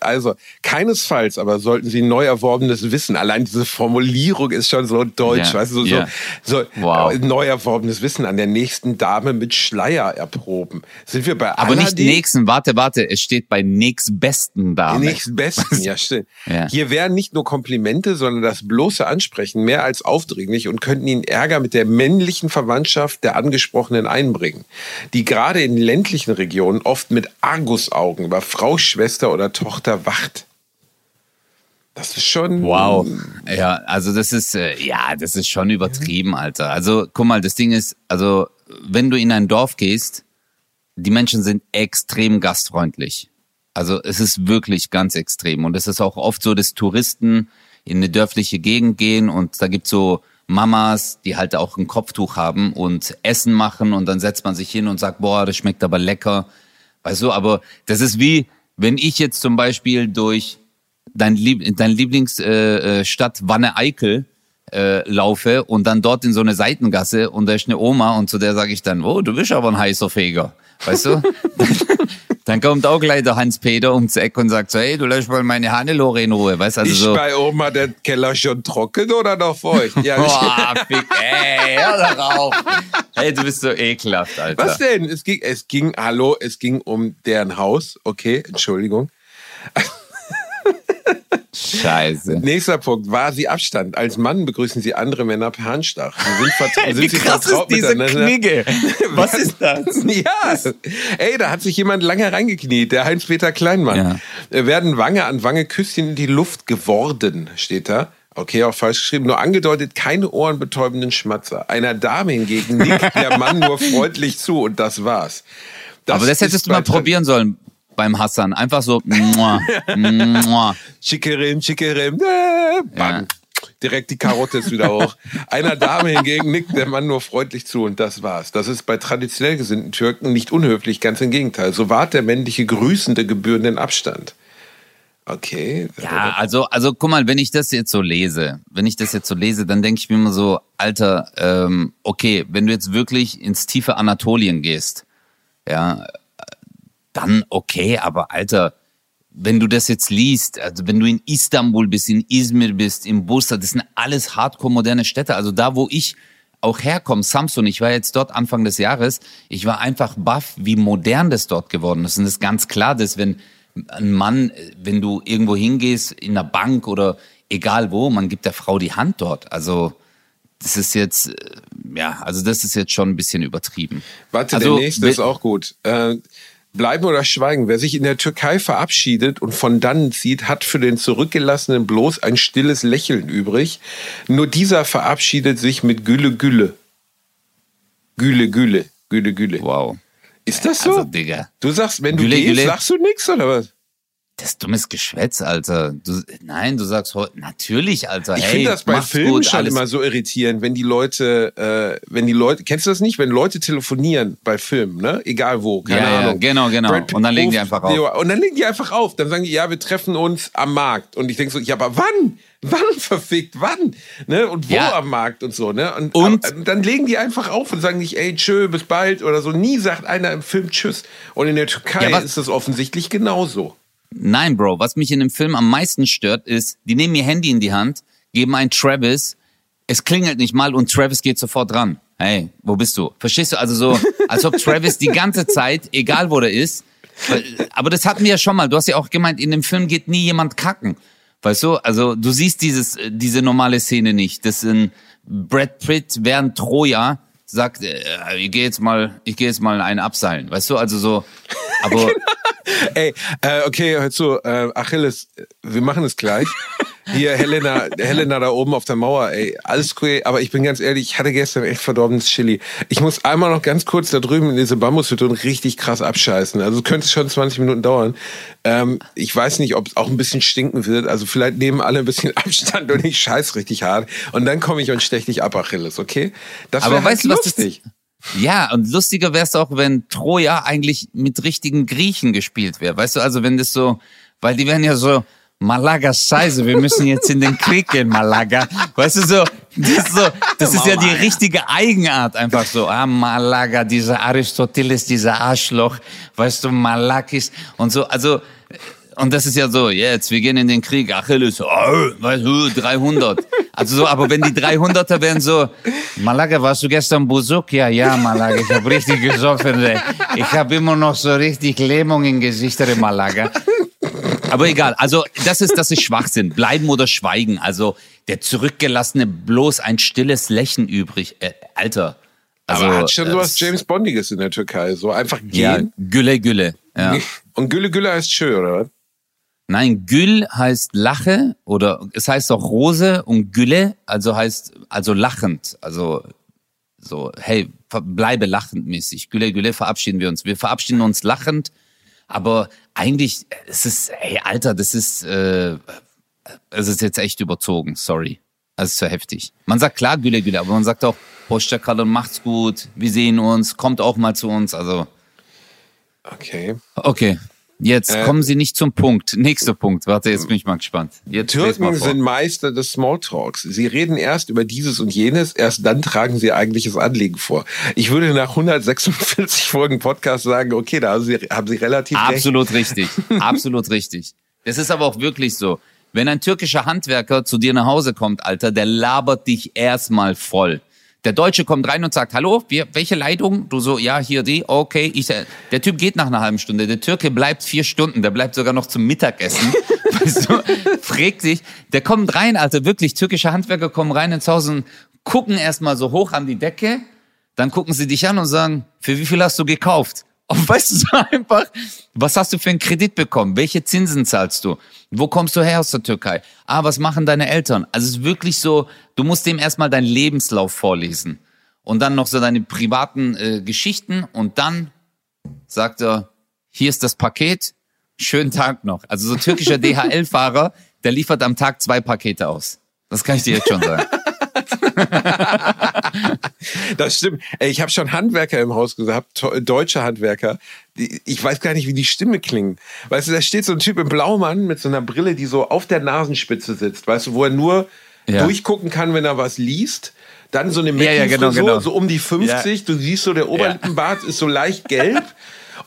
also keinesfalls, aber sollten Sie neu erworbenes Wissen, allein diese Formulierung ist schon so deutsch, Ja, weißt du, so, ja. so, so Wow. äh, neu erworbenes Wissen an der nächsten Dame mit Schleier erproben. Sind wir bei Aber nicht Aladdin? nächsten, warte, warte, es steht bei nächstbesten Dame. Nächstbesten, ja stimmt. Ja. Hier wären nicht nur Komplimente, sondern das bloße Ansprechen mehr als aufdringlich und könnten Ihnen Ärger mit der männlichen Verwandtschaft der Angesprochenen einbringen, die gerade in ländlichen Regionen oft mit Argusaugen über Frau, Schwester oder Tochter wacht. Das ist schon. Wow. Ja, also das ist, äh, ja, das ist schon übertrieben, Alter. Also guck mal, das Ding ist, also wenn du in ein Dorf gehst, die Menschen sind extrem gastfreundlich. Also es ist wirklich ganz extrem. Und es ist auch oft so, dass Touristen in eine dörfliche Gegend gehen und da gibt's so Mamas, die halt auch ein Kopftuch haben und Essen machen und dann setzt man sich hin und sagt, boah, das schmeckt aber lecker. Weißt du, aber das ist wie, wenn ich jetzt zum Beispiel durch dein, Lieb dein Lieblingsstadt äh, äh, Wanne Eickel äh, laufe und dann dort in so eine Seitengasse und da ist eine Oma und zu der sage ich dann, oh, du bist aber ein heißer Feger. Weißt du? dann kommt auch gleich der Hans-Peter ums Eck und sagt so, hey, du lässt mal meine Hannelore in Ruhe. Weißt du, also ist so. bei Oma der Keller schon trocken oder noch feucht? Ja, Boah, fick, ey, hör doch auf. Hey, du bist so ekelhaft, Alter. Was denn? Es ging, es ging, hallo, es ging um deren Haus. Okay, Entschuldigung. Scheiße. Nächster Punkt. War sie Abstand? Als Mann begrüßen sie andere Männer per Handstach. Sie sind, vertra sind Wie sie vertraut diese miteinander? Knigge? Was ist das? Ja, ey, da hat sich jemand lange reingekniet, der Heinz-Peter Kleinmann. Ja. Werden Wange an Wange Küsschen in die Luft geworden, steht da. Okay, auch falsch geschrieben. Nur angedeutet, keine ohrenbetäubenden Schmatzer. Einer Dame hingegen nickt der Mann nur freundlich zu und das war's. Das Aber das hättest du mal probieren sollen beim Hassan. Einfach so, muah, muah. Schickerim, schickerim, äh, bang. Direkt die Karotte ist wieder hoch. Einer Dame hingegen nickt der Mann nur freundlich zu und das war's. Das ist bei traditionell gesinnten Türken nicht unhöflich, ganz im Gegenteil. So wahrt der männliche Grüßende gebührenden Abstand. Okay. Ja, also, also guck mal, wenn ich das jetzt so lese, wenn ich das jetzt so lese, dann denke ich mir immer so, Alter, ähm, okay, wenn du jetzt wirklich ins tiefe Anatolien gehst, ja, dann okay, aber Alter, wenn du das jetzt liest, also wenn du in Istanbul bist, in Izmir bist, in Bursa, das sind alles hardcore moderne Städte. Also da, wo ich auch herkommen, Samsung, ich war jetzt dort Anfang des Jahres, ich war einfach baff, wie modern das dort geworden ist. Und es ist ganz klar, dass wenn ein Mann, wenn du irgendwo hingehst, in einer Bank oder egal wo, man gibt der Frau die Hand dort. Also das ist jetzt, äh, ja, also das ist jetzt schon ein bisschen übertrieben. Warte, also, der nächste ist auch gut. Äh, bleiben oder schweigen. Wer sich in der Türkei verabschiedet und von dannen zieht, hat für den Zurückgelassenen bloß ein stilles Lächeln übrig. Nur dieser verabschiedet sich mit Gülle Gülle. Gülle Gülle. Gülle Gülle. Wow. Ist das so? Also, Digga. Du sagst, wenn du Gülle, gehst, Gülle. sagst du nix oder was? Das ist dummes Geschwätz, Alter. Du, nein, du sagst heute, natürlich, Alter. Ich hey, finde das bei Filmen gut, schon alles- immer so irritierend, wenn die Leute, äh, wenn die Leute, kennst du das nicht, wenn Leute telefonieren bei Filmen, ne? Egal wo, keine Ja, ja, Ahnung. genau, genau. Pitt Und dann legen die einfach auf. Und dann legen die einfach auf. Dann sagen die, ja, wir treffen uns am Markt. Und ich denke so, ja, aber wann? Wann verfickt? Wann? Ne? Und wo Ja. am Markt und so, ne? Und, Und- aber, dann legen die einfach auf und sagen nicht, ey, tschö, bis bald oder so. Nie sagt einer im Film Tschüss. Und in der Türkei Ja, ist das offensichtlich genauso. Nein, Bro, was mich in dem Film am meisten stört, ist, die nehmen ihr Handy in die Hand, geben ein Travis, es klingelt nicht mal und Travis geht sofort ran. Hey, wo bist du? Verstehst du? Also so, als ob Travis die ganze Zeit, egal wo der ist, aber das hatten wir ja schon mal. Du hast ja auch gemeint, in dem Film geht nie jemand kacken. Weißt du? Also du siehst dieses, äh, diese normale Szene nicht. Das ein Brad Pitt während Troja sagt, äh, ich gehe jetzt mal, ich gehe jetzt mal einen abseilen. Weißt du? Also so, aber Ey, äh, okay, hör zu, äh, Achilles, wir machen es gleich. Hier, Helena, Helena da oben auf der Mauer, ey, alles cool, aber ich bin ganz ehrlich, ich hatte gestern echt verdorbenes Chili. Ich muss einmal noch ganz kurz da drüben in diese Bambushütte und richtig krass abscheißen. Also es könnte schon 20 Minuten dauern. Ähm, ich weiß nicht, ob es auch ein bisschen stinken wird. Also vielleicht nehmen alle ein bisschen Abstand und ich scheiß richtig hart. Und dann komme ich und stech dich ab, Achilles, okay? Das Aber wäre halt weißt du, was das- lustig. Ja, und lustiger wär's auch, wenn Troja eigentlich mit richtigen Griechen gespielt wäre. Weißt du, also wenn das so, weil die wären ja so, Malaga, scheiße, wir müssen jetzt in den Krieg gehen, Malaga. Weißt du, so, das ist, so, das ist ja die richtige Eigenart, einfach so, ah, Malaga, dieser Aristoteles, dieser Arschloch, weißt du, Malakis und so, also, und das ist ja so, jetzt, wir gehen in den Krieg, Achilles, oh, weißt du, 300. Also so, aber wenn die 300er wären so, Malaga, warst du gestern Busuk? Ja, ja, Malaga, ich habe richtig gesoffen. ey. Ich habe immer noch so richtig Lähmung im Gesicht, Malaga. Aber egal, also das ist, das ist Schwachsinn. Bleiben oder schweigen. Also der Zurückgelassene bloß ein stilles Lächeln übrig. Äh, Alter. Also, aber hat schon äh, sowas James Bondiges in der Türkei. So einfach Ja, gehen. Gülle, Gülle. Ja. Und Gülle Gülle heißt schön, oder was? Nein, Gül heißt Lache oder es heißt auch Rose und Gülle, also heißt also lachend, also so hey, bleibe lachend mäßig. Gülle Gülle verabschieden wir uns. Wir verabschieden uns lachend, aber eigentlich es ist hey Alter, das ist äh, es ist jetzt echt überzogen, sorry. Das ist zu heftig. Man sagt klar Gülle Gülle, aber man sagt auch Hoşçakalın, macht's gut, wir sehen uns, kommt auch mal zu uns, also Okay. Okay. Jetzt Äh, kommen Sie nicht zum Punkt. Nächster Punkt. Warte, jetzt bin ich mal gespannt. Jetzt Türken sind Meister des Smalltalks. Sie reden erst über dieses und jenes, erst dann tragen sie eigentliches Anliegen vor. Ich würde nach 146 Folgen Podcast sagen, okay, da haben sie, haben sie relativ recht. Absolut richtig. Absolut richtig. Das ist aber auch wirklich so. Wenn ein türkischer Handwerker zu dir nach Hause kommt, Alter, der labert dich erstmal voll. Der Deutsche kommt rein und sagt, hallo, wir, welche Leitung? Du so, ja, hier die, okay. Ich, äh, der Typ geht nach einer halben Stunde. Der Türke bleibt vier Stunden. Der bleibt sogar noch zum Mittagessen. weißt du, fragt sich. Der kommt rein, Alter, wirklich. Türkische Handwerker kommen rein ins Haus und gucken erstmal so hoch an die Decke. Dann gucken sie dich an und sagen, für wie viel hast du gekauft? Und weißt du so einfach, was hast du für einen Kredit bekommen? Welche Zinsen zahlst du? Wo kommst du her aus der Türkei? Ah, was machen deine Eltern? Also es ist wirklich so, du musst dem erstmal deinen Lebenslauf vorlesen. Und dann noch so deine privaten äh, Geschichten. Und dann sagt er, hier ist das Paket, schönen Tag noch. Also so türkischer DHL-Fahrer, der liefert am Tag zwei Pakete aus. Das kann ich dir jetzt schon sagen. Das stimmt. Ich habe schon Handwerker im Haus gehabt, deutsche Handwerker. Ich weiß gar nicht, wie die Stimme klingt. Weißt du, da steht so ein Typ im Blaumann mit so einer Brille, die so auf der Nasenspitze sitzt. Weißt du, wo er nur Ja. durchgucken kann, wenn er was liest. Dann so eine Ja, ja, genau, genau. so um die 50. Du siehst so, der Oberlippenbart ist so leicht gelb.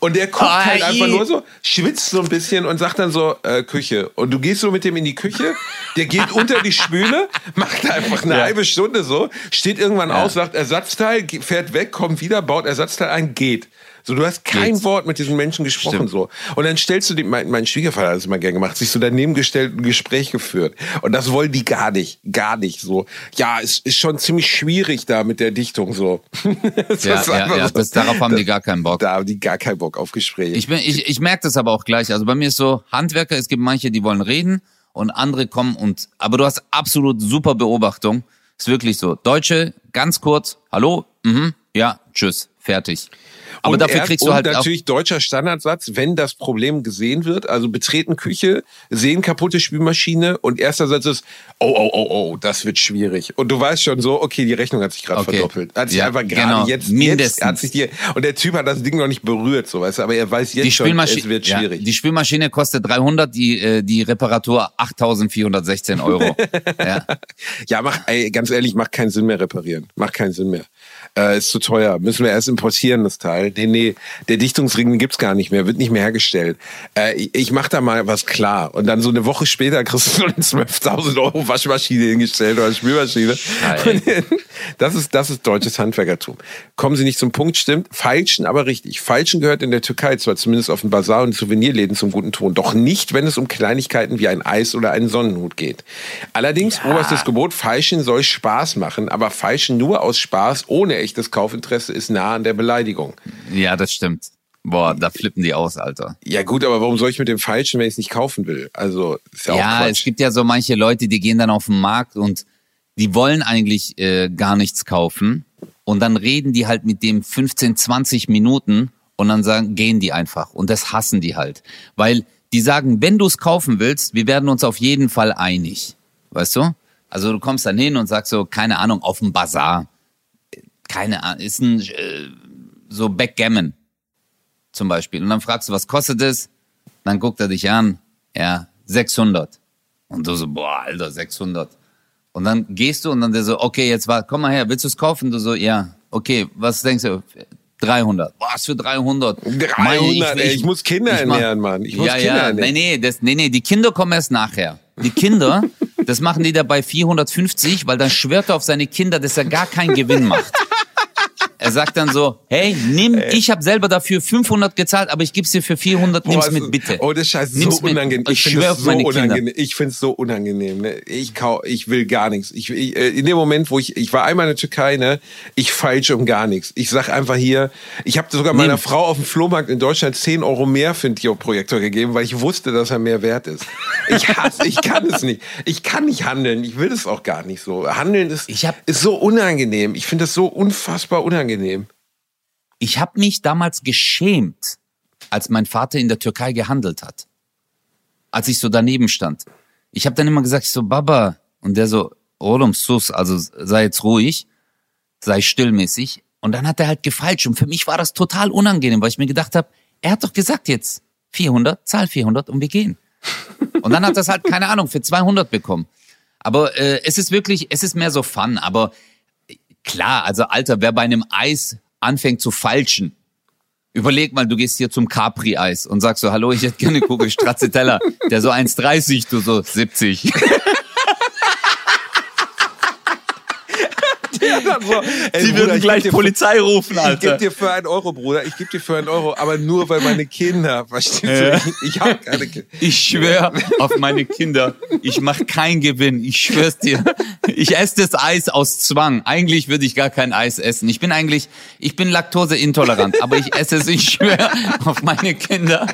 Und der guckt Ah, halt einfach ih. nur so, schwitzt so ein bisschen und sagt dann so, äh, Küche. Und du gehst so mit dem in die Küche, der geht unter die Spüle, macht einfach eine Ja. halbe Stunde so, steht irgendwann Ja. aus, sagt Ersatzteil, fährt weg, kommt wieder, baut Ersatzteil ein, geht. So, du hast kein Geht. Wort mit diesen Menschen gesprochen Stimmt. so. Und dann stellst du die, mein, mein Schwiegervater hat das immer gern gemacht, sich so daneben gestellt und ein Gespräch geführt. Und das wollen die gar nicht, gar nicht so. Ja, es ist schon ziemlich schwierig da mit der Dichtung so. Das Ja, ja, ja, so. das, darauf haben die gar keinen Bock. Da haben die gar keinen Bock auf Gespräche. Ich, bin, ich, ich merke das aber auch gleich. Also bei mir ist so, Handwerker, es gibt manche, die wollen reden und andere kommen und, aber du hast absolut super Beobachtung. Ist wirklich so. Deutsche, ganz kurz, hallo, mhm, ja, tschüss, fertig. Aber und dafür erst- kriegst du und halt auch, natürlich deutscher Standardsatz, wenn das Problem gesehen wird, also betreten Küche, sehen kaputte Spülmaschine und erster Satz ist, oh, oh, oh, oh, das wird schwierig. Und du weißt schon so, okay, die Rechnung hat sich gerade Okay. verdoppelt. Hat sich Ja, einfach gerade genau, jetzt, jetzt mindestens. hat sich die, und der Typ hat das Ding noch nicht berührt, so weißt du, aber er weiß jetzt schon, es wird ja, schwierig. die Spülmaschine kostet 300, die, äh, die Reparatur 8416 Euro. ja. Ja, mach, ey, ganz ehrlich, macht keinen Sinn mehr reparieren. Macht keinen Sinn mehr. Äh, ist zu teuer. Müssen wir erst importieren, das Teil. Nee, nee, der Dichtungsring gibt's gar nicht mehr, wird nicht mehr hergestellt. Äh, ich ich mach da mal was klar. Und dann so eine Woche später kriegst du so eine 12.000 Euro Waschmaschine hingestellt oder Spülmaschine. Und Das ist, das ist deutsches Handwerkertum. Kommen Sie nicht zum Punkt, stimmt. Feilschen aber richtig. Feilschen gehört in der Türkei zwar zumindest auf dem Bazar und Souvenirläden zum guten Ton, doch nicht, wenn es um Kleinigkeiten wie ein Eis oder einen Sonnenhut geht. Allerdings, oberstes Gebot, Feilschen soll Spaß machen, aber Feilschen nur aus Spaß, ohne echtes Kaufinteresse, ist nah an der Beleidigung. ja, das stimmt. Boah, da flippen die aus, Alter. Ja gut, aber warum soll ich mit dem Feilschen, wenn ich es nicht kaufen will? Also, ist ja, auch Ja, es gibt ja so manche Leute, die gehen dann auf den Markt und die wollen eigentlich äh, gar nichts kaufen und dann reden die halt mit dem 15, 20 Minuten und dann sagen, gehen die einfach und das hassen die halt, weil die sagen, wenn du es kaufen willst, wir werden uns auf jeden Fall einig, weißt du? Also du kommst dann hin und sagst so, keine Ahnung, auf dem Bazar, keine Ahnung, ist ein äh, so Backgammon zum Beispiel und dann fragst du, was kostet es? Dann guckt er dich an, ja, 600. Und du so, boah, Alter, 600. Und dann gehst du und dann der so, okay, jetzt war, komm mal her, willst du es kaufen? Du so, ja, okay, was denkst du? 300. Was für 300? 300, Mann, ey, ich muss Kinder mach- ernähren, Mann. Ich muss ja, Kinder ja, ernähren. nee, nee, das, nee, nee, die Kinder kommen erst nachher. Die Kinder, das machen die da bei 450, weil dann schwört er auf seine Kinder, dass er gar keinen Gewinn macht. Er sagt dann so, hey, nimm, ich habe selber dafür 500 gezahlt, aber ich gib's dir für 400, nimm's Boah, mit es- bitte. Oh, das Scheiß ist Nimm's so mit. unangenehm. Ich finde schwör es auf so meine Kinder. unangenehm. Ich finde es so unangenehm. Ne? Ich, kau, ich will gar nichts. Ich, ich, äh, in dem Moment, wo ich, ich war einmal in der Türkei, ne, ich falsche um gar nichts. Ich sag einfach hier, ich habe sogar meiner Frau auf dem Flohmarkt in Deutschland 10 Euro mehr für einen Tio-Projektor gegeben, weil ich wusste, dass er mehr wert ist. Ich hasse, ich kann es nicht. Ich kann nicht handeln. Ich will es auch gar nicht so. Handeln ist, Ich hab- ist so unangenehm. Ich finde das so unfassbar unangenehm. Ich habe mich damals geschämt, als mein Vater in der Türkei gehandelt hat. Als ich so daneben stand. Ich habe dann immer gesagt, ich so, Baba. Und der so, Oğlum sus, also sei jetzt ruhig, sei stillmäßig. Und dann hat er halt gefeilscht. Und für mich war das total unangenehm, weil ich mir gedacht habe, er hat doch gesagt jetzt 400, zahl 400 und wir gehen. Und dann hat er es halt, keine Ahnung, für 200 bekommen. Aber äh, es ist wirklich, es ist mehr so Fun. Aber klar, also Alter, wer bei einem Eis anfängt zu falschen, überleg mal, du gehst hier zum Capri-Eis und sagst so, hallo, ich hätte gerne eine Kugel Stracciatella. Der so 1,30, du so 70. So, ey, Die würden ich gleich Polizei rufen, Ich gebe Alter. dir für einen Euro, Bruder. Ich gebe dir für einen Euro, aber nur weil meine Kinder. Verstehst du? Ich, ich habe keine Kinder. Ich schwör auf meine Kinder, ich mache keinen Gewinn. Ich schwör's dir. Ich esse das Eis aus Zwang. Eigentlich würde ich gar kein Eis essen. Ich bin eigentlich, ich bin laktoseintolerant, aber ich esse es, ich schwör auf meine Kinder.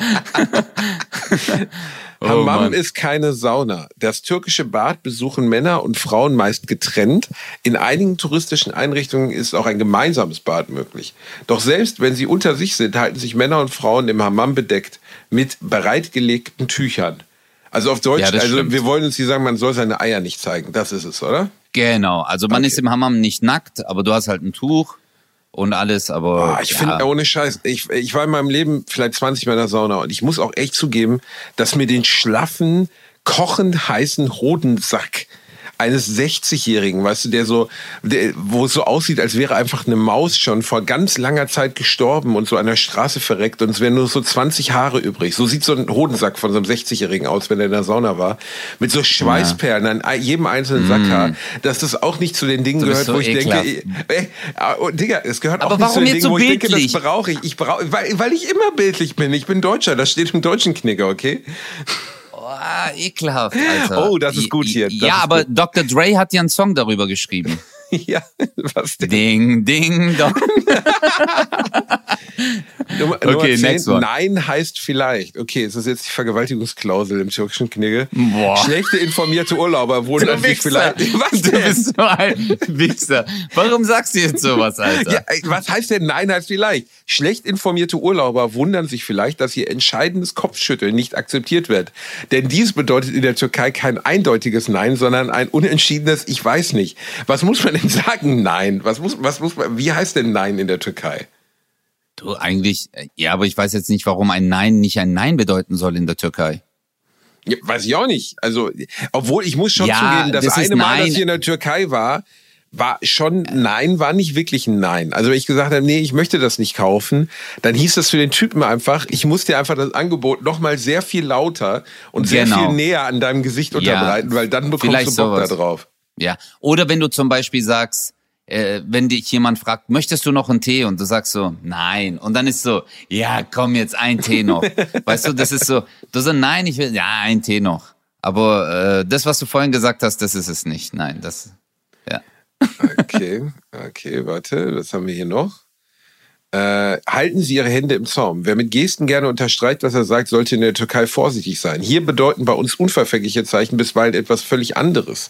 Oh, Hammam Mann. ist keine Sauna. Das türkische Bad besuchen Männer und Frauen meist getrennt. In einigen touristischen Einrichtungen ist auch ein gemeinsames Bad möglich. Doch selbst wenn sie unter sich sind, halten sich Männer und Frauen im Hammam bedeckt mit bereitgelegten Tüchern. Also auf Deutsch, Ja, also stimmt. wir wollen uns hier sagen, man soll seine Eier nicht zeigen. Das ist es, oder? Genau, also man Okay. ist im Hammam nicht nackt, aber du hast halt ein Tuch und alles, aber Ah, ich ja. finde, ohne Scheiß, ich, ich war in meinem Leben vielleicht 20 Mal in der Sauna und ich muss auch echt zugeben, dass mir den schlaffen, kochend heißen Hodensack eines 60-Jährigen, weißt du, der so, der, wo es so aussieht, als wäre einfach eine Maus schon vor ganz langer Zeit gestorben und so an der Straße verreckt und es wären nur so 20 Haare übrig. So sieht so ein Hodensack von so einem 60-Jährigen aus, wenn er in der Sauna war. Mit so Schweißperlen an jedem einzelnen Sackhaar. Mm. Dass das auch nicht zu den Dingen gehört, so wo ich ekelhaft. denke, ey, oh, Digga, es gehört Aber auch nicht zu den Dingen, so wo ich denke, das brauche ich. Ich brauche, weil, weil ich immer bildlich bin. Ich bin Deutscher, das steht im deutschen Knicker, okay? Oh, ekelhaft, Alter. Oh, das ist gut hier. Das ja, aber gut. Dr. Dre hat ja einen Song darüber geschrieben. ja, was denn? Ding, ding, dong. Nummer, okay, Nummer 10, Nein heißt vielleicht. Okay, ist das jetzt die Vergewaltigungsklausel im türkischen Knigge? Boah. Schlechte informierte Urlauber wundern sich vielleicht. Was denn? Du bist so ein Wichser. Warum sagst du jetzt sowas, Alter? Ja, was heißt denn Nein heißt vielleicht? Schlecht informierte Urlauber wundern sich vielleicht, dass ihr entscheidendes Kopfschütteln nicht akzeptiert wird. Denn dies bedeutet in der Türkei kein eindeutiges Nein, sondern ein unentschiedenes Ich weiß nicht. Was muss man denn sagen? Nein. Was muss, was muss man, wie heißt denn Nein in der Türkei? Du, eigentlich, ja, aber ich weiß jetzt nicht, warum ein Nein nicht ein Nein bedeuten soll in der Türkei. Ja, weiß ich auch nicht. Also, obwohl ich muss schon ja, zugeben, das, das eine Mal, dass ich in der Türkei war, war schon Nein, war nicht wirklich ein Nein. Also wenn ich gesagt habe, nee, ich möchte das nicht kaufen, dann hieß das für den Typen einfach, ich muss dir einfach das Angebot nochmal sehr viel lauter und sehr genau. viel näher an deinem Gesicht unterbreiten, ja, weil dann bekommst du Bock sowas. da drauf. Ja. Oder wenn du zum Beispiel sagst, äh, wenn dich jemand fragt, möchtest du noch einen Tee? Und du sagst so, nein. Und dann ist so, ja, komm jetzt ein Tee noch. weißt du, das ist so, du sagst, nein, ich will, ja, ein Tee noch. Aber äh, das, was du vorhin gesagt hast, das ist es nicht. Nein, das, ja. Okay, okay, warte, was haben wir hier noch? Äh, halten Sie Ihre Hände im Zaum. Wer mit Gesten gerne unterstreicht, was er sagt, sollte in der Türkei vorsichtig sein. Hier bedeuten bei uns unverfängliche Zeichen bisweilen etwas völlig anderes.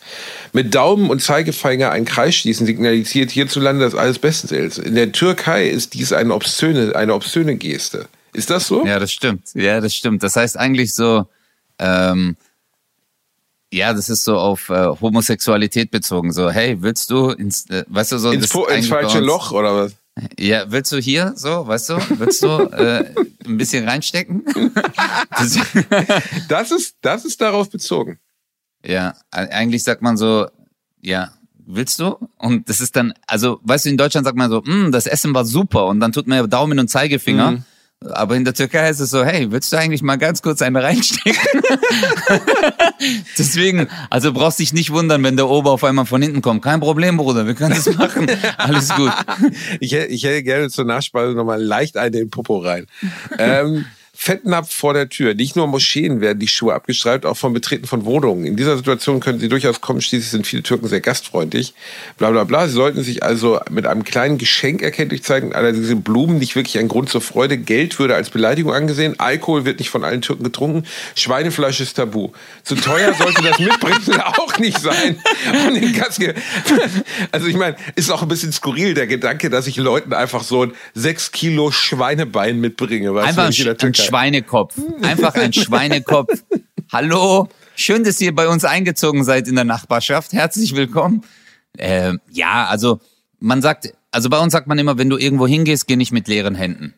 Mit Daumen und Zeigefinger einen Kreis schließen signalisiert hierzulande, dass alles bestens ist. In der Türkei ist dies eine obszöne, eine obszöne Geste. Ist das so? Ja, das stimmt. Ja, das stimmt. Das heißt eigentlich so, ähm, ja, das ist so auf äh, Homosexualität bezogen. So, hey, willst du ins, äh, weißt du so ins, ins falsche Loch oder was? Ja, willst du hier so, weißt du, willst du äh, ein bisschen reinstecken? das, das, ist, das ist darauf bezogen. Ja, eigentlich sagt man so, ja, willst du? Und das ist dann, also, weißt du, in Deutschland sagt man so, mm, das Essen war super und dann tut man Daumen und Zeigefinger. Mhm. Aber in der Türkei ist es so, hey, willst du eigentlich mal ganz kurz einen reinstecken? Deswegen, also brauchst dich nicht wundern, wenn der Ober auf einmal von hinten kommt. Kein Problem, Bruder, wir können das machen. Alles gut. Ich, ich hätte gerne zur Nachspeise nochmal leicht einen in Popo rein. Ähm, Fettnapf vor der Tür. Nicht nur Moscheen werden die Schuhe abgestreift, auch vom Betreten von Wohnungen. In dieser Situation können sie durchaus kommen. Schließlich sind viele Türken sehr gastfreundlich. Bla bla bla. Sie sollten sich also mit einem kleinen Geschenk erkenntlich zeigen. Allerdings sind Blumen nicht wirklich ein Grund zur Freude. Geld würde als Beleidigung angesehen. Alkohol wird nicht von allen Türken getrunken. Schweinefleisch ist tabu. Zu teuer sollte das Mitbringen auch nicht sein. also ich meine, ist auch ein bisschen skurril der Gedanke, dass ich Leuten einfach so ein 6 Kilo Schweinebein mitbringe. Weißt einfach du, ein Schweinekopf. Einfach ein Schweinekopf. Hallo, schön, dass ihr bei uns eingezogen seid in der Nachbarschaft. Herzlich willkommen. Äh, ja, also man sagt, also bei uns sagt man immer, wenn du irgendwo hingehst, geh nicht mit leeren Händen.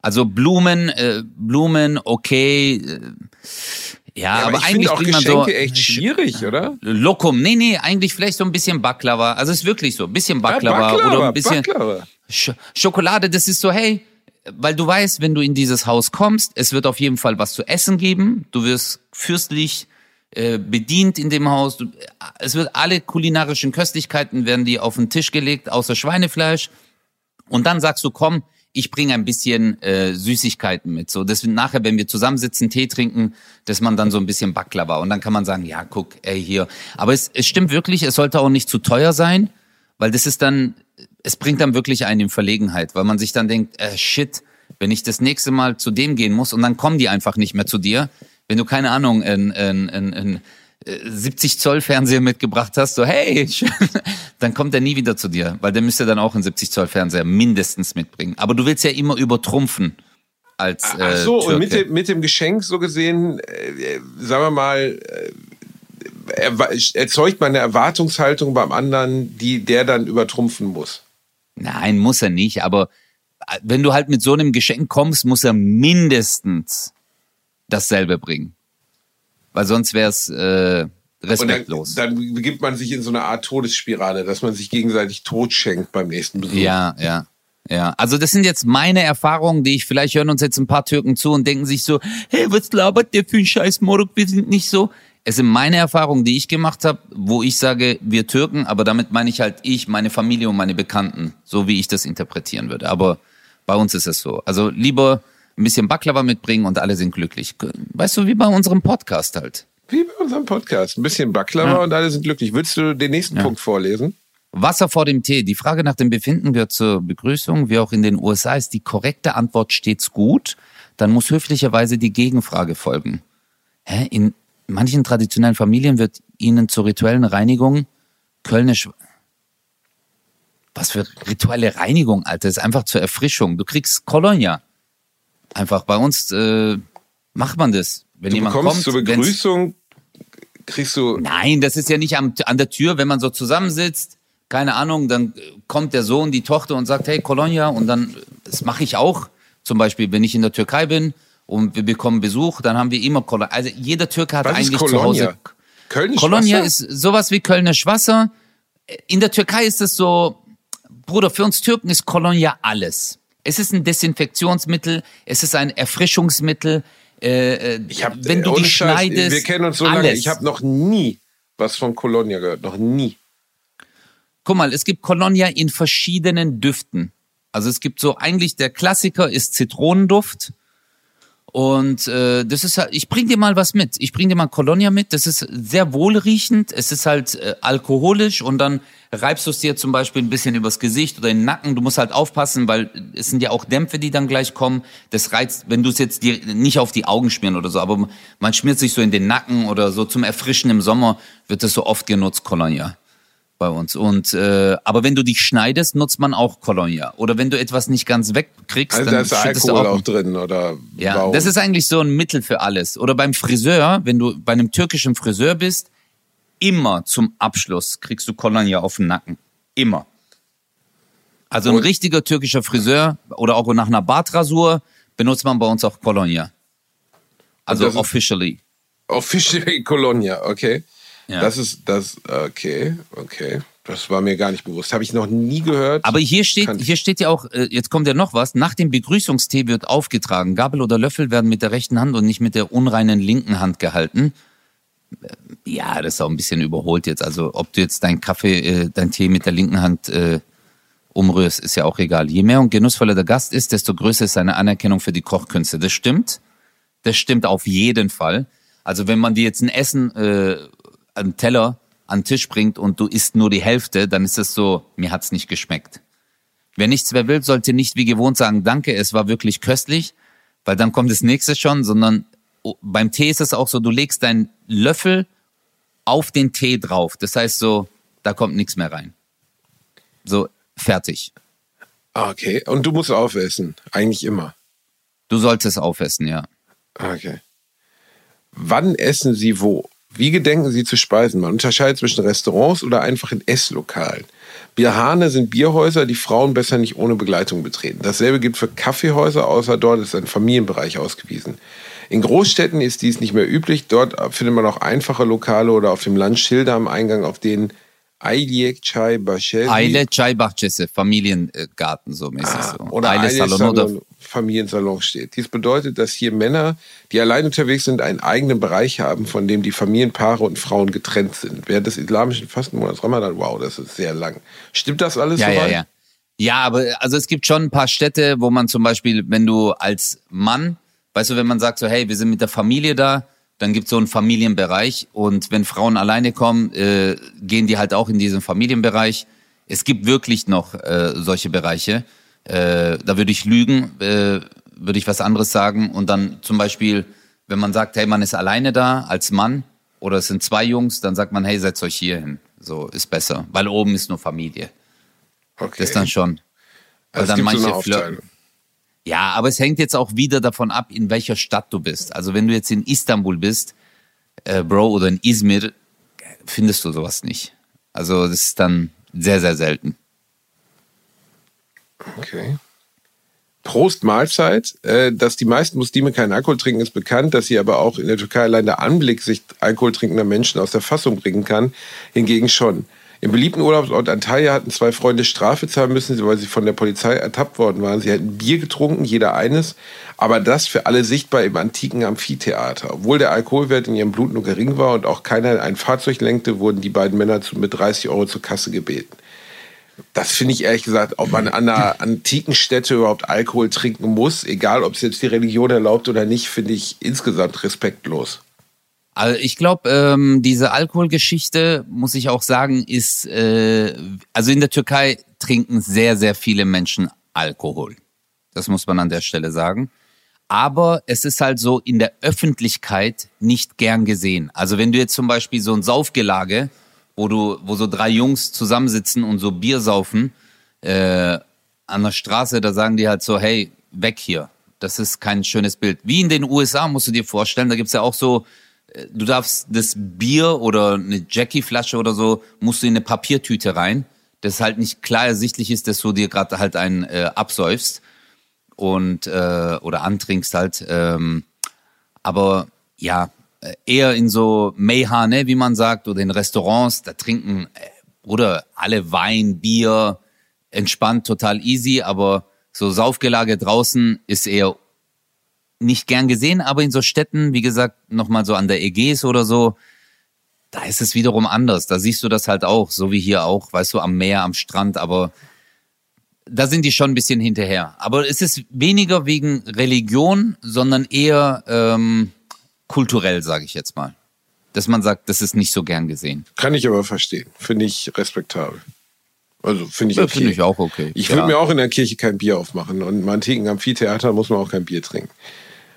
Also Blumen, äh, Blumen, okay. Äh, ja, ja, aber, aber eigentlich auch bringt man Geschenke so echt schwierig, oder? Lokum, nee, nee, eigentlich vielleicht so ein bisschen Baklava. Also ist wirklich so, ein bisschen Baklava, ja, Baklava oder ein bisschen Baklava. Sch Schokolade. Das ist so, hey, weil du weißt, wenn du in dieses Haus kommst, es wird auf jeden Fall was zu essen geben. Du wirst fürstlich äh, bedient in dem Haus. Du, es wird alle kulinarischen Köstlichkeiten werden die auf den Tisch gelegt, außer Schweinefleisch. Und dann sagst du, komm, ich bringe ein bisschen äh, Süßigkeiten mit. So, deswegen nachher, wenn wir zusammensitzen, Tee trinken, dass man dann so ein bisschen Baklava. Und dann kann man sagen, ja, guck, ey, hier. Aber es, es stimmt wirklich, es sollte auch nicht zu teuer sein, weil das ist dann, es bringt dann wirklich einen in Verlegenheit, weil man sich dann denkt, äh, shit, wenn ich das nächste Mal zu dem gehen muss und dann kommen die einfach nicht mehr zu dir, wenn du keine Ahnung, ein, ein, ein, ein 70 Zoll Fernseher mitgebracht hast, so hey, dann kommt er nie wieder zu dir, weil der müsste dann auch einen 70 Zoll Fernseher mindestens mitbringen. Aber du willst ja immer übertrumpfen als äh, Ach so, Türke. und mit dem, mit dem Geschenk so gesehen, äh, sagen wir mal, äh, erzeugt man eine Erwartungshaltung beim anderen, die der dann übertrumpfen muss. Nein, muss er nicht, aber äh, wenn du halt mit so einem Geschenk kommst, muss er mindestens dasselbe bringen. Weil sonst wäre es, äh, respektlos. Dann, dann begibt man sich in so eine Art Todesspirale, dass man sich gegenseitig Tod schenkt beim nächsten Besuch. Ja, ja. Ja, also das sind jetzt meine Erfahrungen, die ich, vielleicht hören uns jetzt ein paar Türken zu und denken sich so, hey, was labert der für ein scheiß Morok, wir sind nicht so. Es sind meine Erfahrungen, die ich gemacht habe, wo ich sage, wir Türken, aber damit meine ich halt ich, meine Familie und meine Bekannten, so wie ich das interpretieren würde. Aber bei uns ist es so. Also lieber ein bisschen Baklava mitbringen und alle sind glücklich. Weißt du, wie bei unserem Podcast halt. Wie bei unserem Podcast. Ein bisschen Baklava ja. und alle sind glücklich. Willst du den nächsten ja. Punkt vorlesen? Wasser vor dem Tee. Die Frage nach dem Befinden gehört zur Begrüßung. Wie auch in den USA ist die korrekte Antwort stets gut. Dann muss höflicherweise die Gegenfrage folgen. Hä? In manchen traditionellen Familien wird ihnen zur rituellen Reinigung Kölnisch. Was für rituelle Reinigung, Alter? Das ist einfach zur Erfrischung. Du kriegst Kolonia. Einfach bei uns äh, macht man das. Wenn du jemand bekommst kommt, zur Begrüßung kriegst du. Nein, das ist ja nicht am, an der Tür, wenn man so zusammensitzt. Keine Ahnung, dann kommt der Sohn, die Tochter und sagt, hey, Kolonia. Und dann, das mache ich auch. Zum Beispiel, wenn ich in der Türkei bin und wir bekommen Besuch, dann haben wir immer Kolonia. Also jeder Türke hat Was eigentlich zu Hause. Kölnisch Kolonia Wasser? ist sowas wie Kölnisch Wasser. In der Türkei ist es so, Bruder, für uns Türken ist Kolonia alles. Es ist ein Desinfektionsmittel, es ist ein Erfrischungsmittel. Äh, äh, Ich hab, wenn du ohne die Scheiß, schneidest, Wir kennen uns so alles. lange. Ich habe noch nie was von Kolonia gehört. Noch nie. Guck mal, es gibt Kolonia in verschiedenen Düften. Also es gibt so eigentlich der Klassiker ist Zitronenduft. Und äh, das ist halt, ich bring dir mal was mit. Ich bring dir mal Kolonia mit. Das ist sehr wohlriechend. Es ist halt äh, alkoholisch und dann reibst du es dir zum Beispiel ein bisschen übers Gesicht oder den Nacken. Du musst halt aufpassen, weil es sind ja auch Dämpfe, die dann gleich kommen. Das reizt, wenn du es jetzt dir nicht auf die Augen schmieren oder so, aber man schmiert sich so in den Nacken oder so zum Erfrischen im Sommer wird das so oft genutzt, Kolonia bei uns. Und äh, aber wenn du dich schneidest, nutzt man auch Kolonia. Oder wenn du etwas nicht ganz wegkriegst, Also dann da ist Alkohol auch auch drin, oder? ja, warum? das ist eigentlich so ein Mittel für alles. Oder beim Friseur, wenn du bei einem türkischen Friseur bist, immer zum Abschluss kriegst du Kolonia auf den Nacken. Immer. Also ein Und- richtiger türkischer Friseur oder auch nach einer Bartrasur benutzt man bei uns auch Kolonia. Also officially. Officially Kolonia, okay. Ja. Das ist das, okay, okay. Das war mir gar nicht bewusst. Habe ich noch nie gehört. Aber hier steht, Kann- hier steht ja auch, äh, jetzt kommt ja noch was, nach dem Begrüßungstee wird aufgetragen. Gabel oder Löffel werden mit der rechten Hand und nicht mit der unreinen linken Hand gehalten. Äh, Ja, das ist auch ein bisschen überholt jetzt. Also ob du jetzt deinen Kaffee, äh, dein Tee mit der linken Hand umrührst, ist ja auch egal. Je mehr und genussvoller der Gast ist, desto größer ist seine Anerkennung für die Kochkünste. Das stimmt. Das stimmt auf jeden Fall. Also wenn man dir jetzt ein Essen, äh, einen Teller an den Tisch bringt und du isst nur die Hälfte, dann ist es so, mir hat's nicht geschmeckt. Wer nichts mehr will, sollte nicht wie gewohnt sagen, danke, es war wirklich köstlich, weil dann kommt das nächste schon, sondern oh, beim Tee ist es auch so, du legst deinen Löffel auf den Tee drauf. Das heißt so, da kommt nichts mehr rein. So, fertig. Ah, okay. Und du musst aufessen. Eigentlich immer. Du solltest aufessen, ja. Okay. Wann essen Sie wo? Wie gedenken Sie zu speisen? Man unterscheidet zwischen Restaurants oder einfach in Esslokalen. Bierhane sind Bierhäuser, die Frauen besser nicht ohne Begleitung betreten. Dasselbe gilt für Kaffeehäuser, außer dort ist ein Familienbereich ausgewiesen. In Großstädten ist dies nicht mehr üblich. Dort findet man auch einfache Lokale oder auf dem Land Schilder am Eingang, auf denen Ailek Chai Bashesi Eile Chai Bahçesi, Familiengarten so mäßig Ah, so. oder Aile Eile Salon Salon, Familiensalon steht. Dies bedeutet, dass hier Männer, die allein unterwegs sind, einen eigenen Bereich haben, von dem die Familienpaare und Frauen getrennt sind. Während des islamischen Fastenmonats Ramadan, wow, das ist sehr lang. Stimmt das alles Ja, ja, soweit? ja. Ja, aber also es gibt schon ein paar Städte, wo man zum Beispiel, wenn du als Mann, weißt du, wenn man sagt so, hey, wir sind mit der Familie da, dann gibt es so einen Familienbereich und wenn Frauen alleine kommen, äh, gehen die halt auch in diesen Familienbereich. Es gibt wirklich noch äh, solche Bereiche. Äh, da würde ich lügen, äh, würde ich was anderes sagen. Und dann zum Beispiel, wenn man sagt, hey, man ist alleine da als Mann oder es sind zwei Jungs, dann sagt man, hey, setzt euch hier hin. So ist besser, weil oben ist nur Familie. Okay. Das dann schon. Weil also dann so manche Aufteilung. Ja, aber es hängt jetzt auch wieder davon ab, in welcher Stadt du bist. Also wenn du jetzt in Istanbul bist, äh, Bro, oder in Izmir, findest du sowas nicht. Also das ist dann sehr, sehr selten. Okay. Prost Mahlzeit. Äh, dass die meisten Muslime keinen Alkohol trinken, ist bekannt. Dass sie aber auch in der Türkei allein der Anblick sich Alkohol trinkender Menschen aus der Fassung bringen kann, hingegen schon. Im beliebten Urlaubsort Antalya hatten zwei Freunde Strafe zahlen müssen, weil sie von der Polizei ertappt worden waren. Sie hätten Bier getrunken, jeder eines, aber das für alle sichtbar im antiken Amphitheater. Obwohl der Alkoholwert in ihrem Blut nur gering war und auch keiner ein Fahrzeug lenkte, wurden die beiden Männer mit 30 Euro zur Kasse gebeten. Das finde ich ehrlich gesagt, ob man an einer antiken Stätte überhaupt Alkohol trinken muss, egal ob es jetzt die Religion erlaubt oder nicht, finde ich insgesamt respektlos. Also ich glaube, ähm, diese Alkoholgeschichte, muss ich auch sagen, ist, äh, also in der Türkei trinken sehr, sehr viele Menschen Alkohol. Das muss man an der Stelle sagen. Aber es ist halt so in der Öffentlichkeit nicht gern gesehen. Also wenn du jetzt zum Beispiel so ein Saufgelage, wo du, wo so drei Jungs zusammensitzen und so Bier saufen, äh, an der Straße, da sagen die halt so, hey, weg hier. Das ist kein schönes Bild. Wie in den USA musst du dir vorstellen, da gibt's ja auch so du darfst das Bier oder eine Jackie-Flasche oder so, musst du in eine Papiertüte rein, dass halt nicht klar ersichtlich ist, dass du dir gerade halt einen äh, absäufst und äh, oder antrinkst halt. Ähm, aber ja, äh, eher in so Meyhane, wie man sagt, oder in Restaurants, da trinken äh, oder alle Wein, Bier, entspannt, total easy, aber so Saufgelage draußen ist eher nicht gern gesehen, aber in so Städten, wie gesagt, nochmal so an der Ägäis oder so, da ist es wiederum anders. Da siehst du das halt auch, so wie hier auch, weißt du, am Meer, am Strand, aber da sind die schon ein bisschen hinterher. Aber es ist weniger wegen Religion, sondern eher ähm, kulturell, sage ich jetzt mal. Dass man sagt, das ist nicht so gern gesehen. Kann ich aber verstehen. Finde ich respektabel. Also finde ich okay. Finde ich auch okay. Ich würde ja. mir auch in der Kirche kein Bier aufmachen und im antiken Amphitheater muss man auch kein Bier trinken.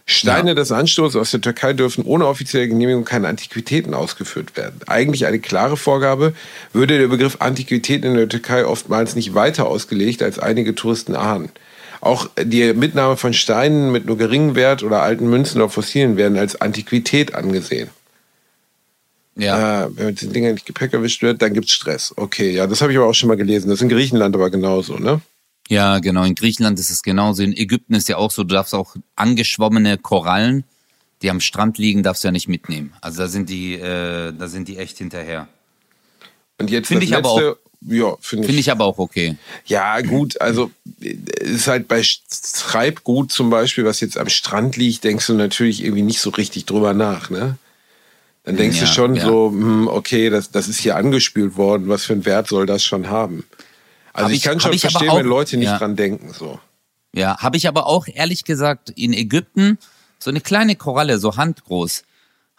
Steine ja. des Anstoßes aus der Türkei dürfen ohne offizielle Genehmigung keine Antiquitäten ausgeführt werden. Eigentlich eine klare Vorgabe, würde der Begriff Antiquitäten in der Türkei oftmals nicht weiter ausgelegt, als einige Touristen ahnen. Auch die Mitnahme von Steinen mit nur geringem Wert oder alten Münzen oder Fossilien werden als Antiquität angesehen. Ja. Äh, wenn mit den Dingen nicht Gepäck erwischt wird, dann gibt es Stress. Okay, ja, das habe ich aber auch schon mal gelesen. Das ist in Griechenland aber genauso, ne? Ja, genau. In Griechenland ist es genauso. In Ägypten ist ja auch so, du darfst auch angeschwommene Korallen, die am Strand liegen, darfst du ja nicht mitnehmen. Also da sind die, äh, da sind die echt hinterher. Und jetzt finde ich letzte, aber auch, ja, finde find ich, ich aber auch okay. Ja, gut, also ist halt bei Treibgut zum Beispiel, was jetzt am Strand liegt, denkst du natürlich irgendwie nicht so richtig drüber nach, ne? Dann denkst ja, du schon ja. so, hm, okay, das, das ist hier angespült worden, was für einen Wert soll das schon haben? Also ich, ich, kann schon verstehen, auch, wenn Leute nicht ja. dran denken. So. Ja, habe ich aber auch ehrlich gesagt in Ägypten so eine kleine Koralle, so handgroß,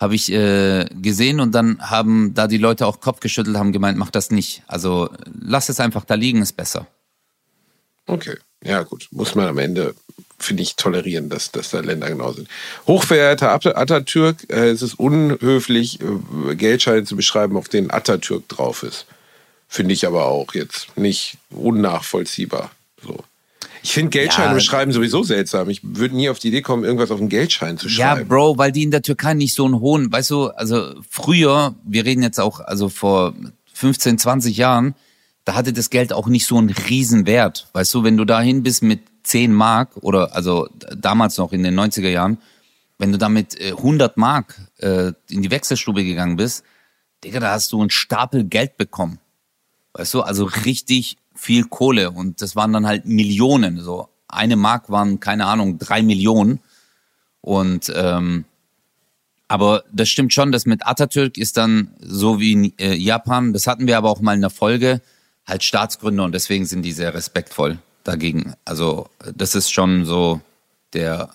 habe ich äh, gesehen und dann haben da die Leute auch Kopf geschüttelt, haben gemeint, mach das nicht. Also lass es einfach da liegen, ist besser. Okay, ja gut, muss man am Ende, finde ich, tolerieren, dass, dass da Länder genau sind. Hochverehrter Atatürk, äh, es ist unhöflich, äh, Geldscheine zu beschreiben, auf denen Atatürk drauf ist. Finde ich aber auch jetzt nicht unnachvollziehbar. So. Ich finde Geldscheine ja. beschreiben sowieso seltsam. Ich würde nie auf die Idee kommen, irgendwas auf einen Geldschein zu schreiben. Ja, Bro, weil die in der Türkei nicht so einen hohen, weißt du, also früher, wir reden jetzt auch, also vor 15, 20 Jahren, da hatte das Geld auch nicht so einen Riesenwert. Weißt du, wenn du dahin bist mit 10 Mark oder also damals noch in den 90er Jahren, wenn du damit 100 äh, Mark äh, in die Wechselstube gegangen bist, Digga, da hast du einen Stapel Geld bekommen. Weißt du, also richtig viel Kohle und das waren dann halt Millionen. So eine Mark waren, keine Ahnung, drei Millionen. Und ähm, aber das stimmt schon, das mit Atatürk ist dann so wie in äh, Japan, das hatten wir aber auch mal in der Folge, halt Staatsgründer und deswegen sind die sehr respektvoll dagegen. Also das ist schon so der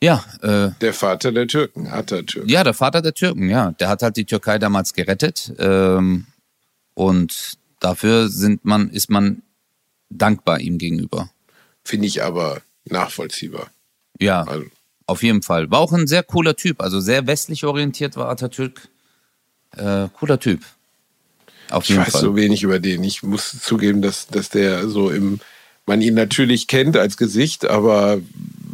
ja. Äh, der Vater der Türken, Atatürk. Ja, der Vater der Türken, ja. Der hat halt die Türkei damals gerettet. Ähm, und dafür sind man, ist man dankbar ihm gegenüber. Finde ich aber nachvollziehbar. Ja, also. auf jeden Fall. War auch ein sehr cooler Typ, also sehr westlich orientiert war Atatürk. Äh, cooler Typ. Auf jeden ich weiß Fall. so wenig über den. Ich muss zugeben, dass, dass der so im, man ihn natürlich kennt als Gesicht, aber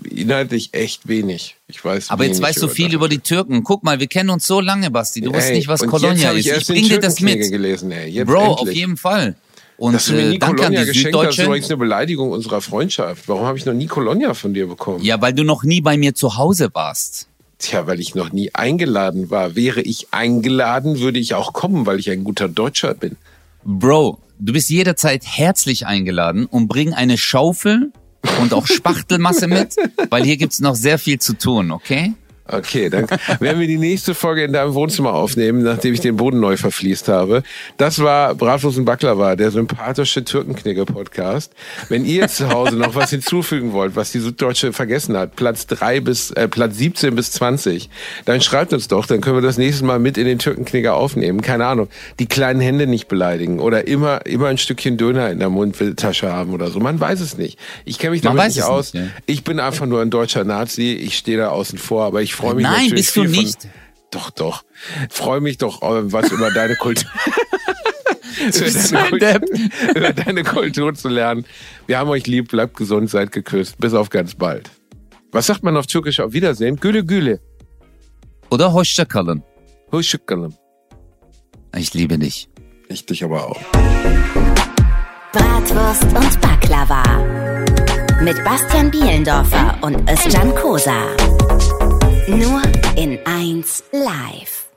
inhaltlich echt wenig. Ich weiß Aber jetzt weißt du viel über die Türken. Guck mal, wir kennen uns so lange, Basti. Du ey, wusstest nicht, was Kolonia ist. Ich bring dir das mit. Gelesen, ey. Bro, endlich. auf jeden Fall. Und Dass du mir äh, nie danke an Colonia die geschenkt hast, ist Süddeutsche. übrigens eine Beleidigung unserer Freundschaft. Warum habe ich noch nie Colonia von dir bekommen? Ja, weil du noch nie bei mir zu Hause warst. Tja, weil ich noch nie eingeladen war. Wäre ich eingeladen, würde ich auch kommen, weil ich ein guter Deutscher bin. Bro, du bist jederzeit herzlich eingeladen und bring eine Schaufel und auch Spachtelmasse mit, weil hier gibt's noch sehr viel zu tun, okay? Okay, dann werden wir die nächste Folge in deinem Wohnzimmer aufnehmen, nachdem ich den Boden neu verfließt habe. Das war Bratwurst und Baklava, der sympathische Türkenknigge-Podcast. Wenn ihr zu Hause noch was hinzufügen wollt, was die Süddeutsche vergessen hat, Platz drei bis äh, Platz 17 bis 20, dann schreibt uns doch, dann können wir das nächste Mal mit in den Türkenknigger aufnehmen. Keine Ahnung, die kleinen Hände nicht beleidigen oder immer immer ein Stückchen Döner in der Mundtasche haben oder so. Man weiß es nicht. Ich kenne mich damit nicht aus. nicht, ja. Ich bin einfach nur ein deutscher Nazi. Ich stehe da außen vor, aber ich freue mich Nein, bist du viel von- nicht. Doch, doch. Freue mich doch, äh, was über deine Kultur. über, deine Kultur über deine Kultur zu lernen. Wir haben euch lieb, bleibt gesund, seid geküsst. Bis auf ganz bald. Was sagt man auf Türkisch? Auf Wiedersehen. Güle güle. Oder hoşça kalın. Hoşçakalın. Ich liebe dich. Ich dich aber auch. Bratwurst und Baklava. Mit Bastian Bielendorfer und Özcan Kosa. Nur in 1 live.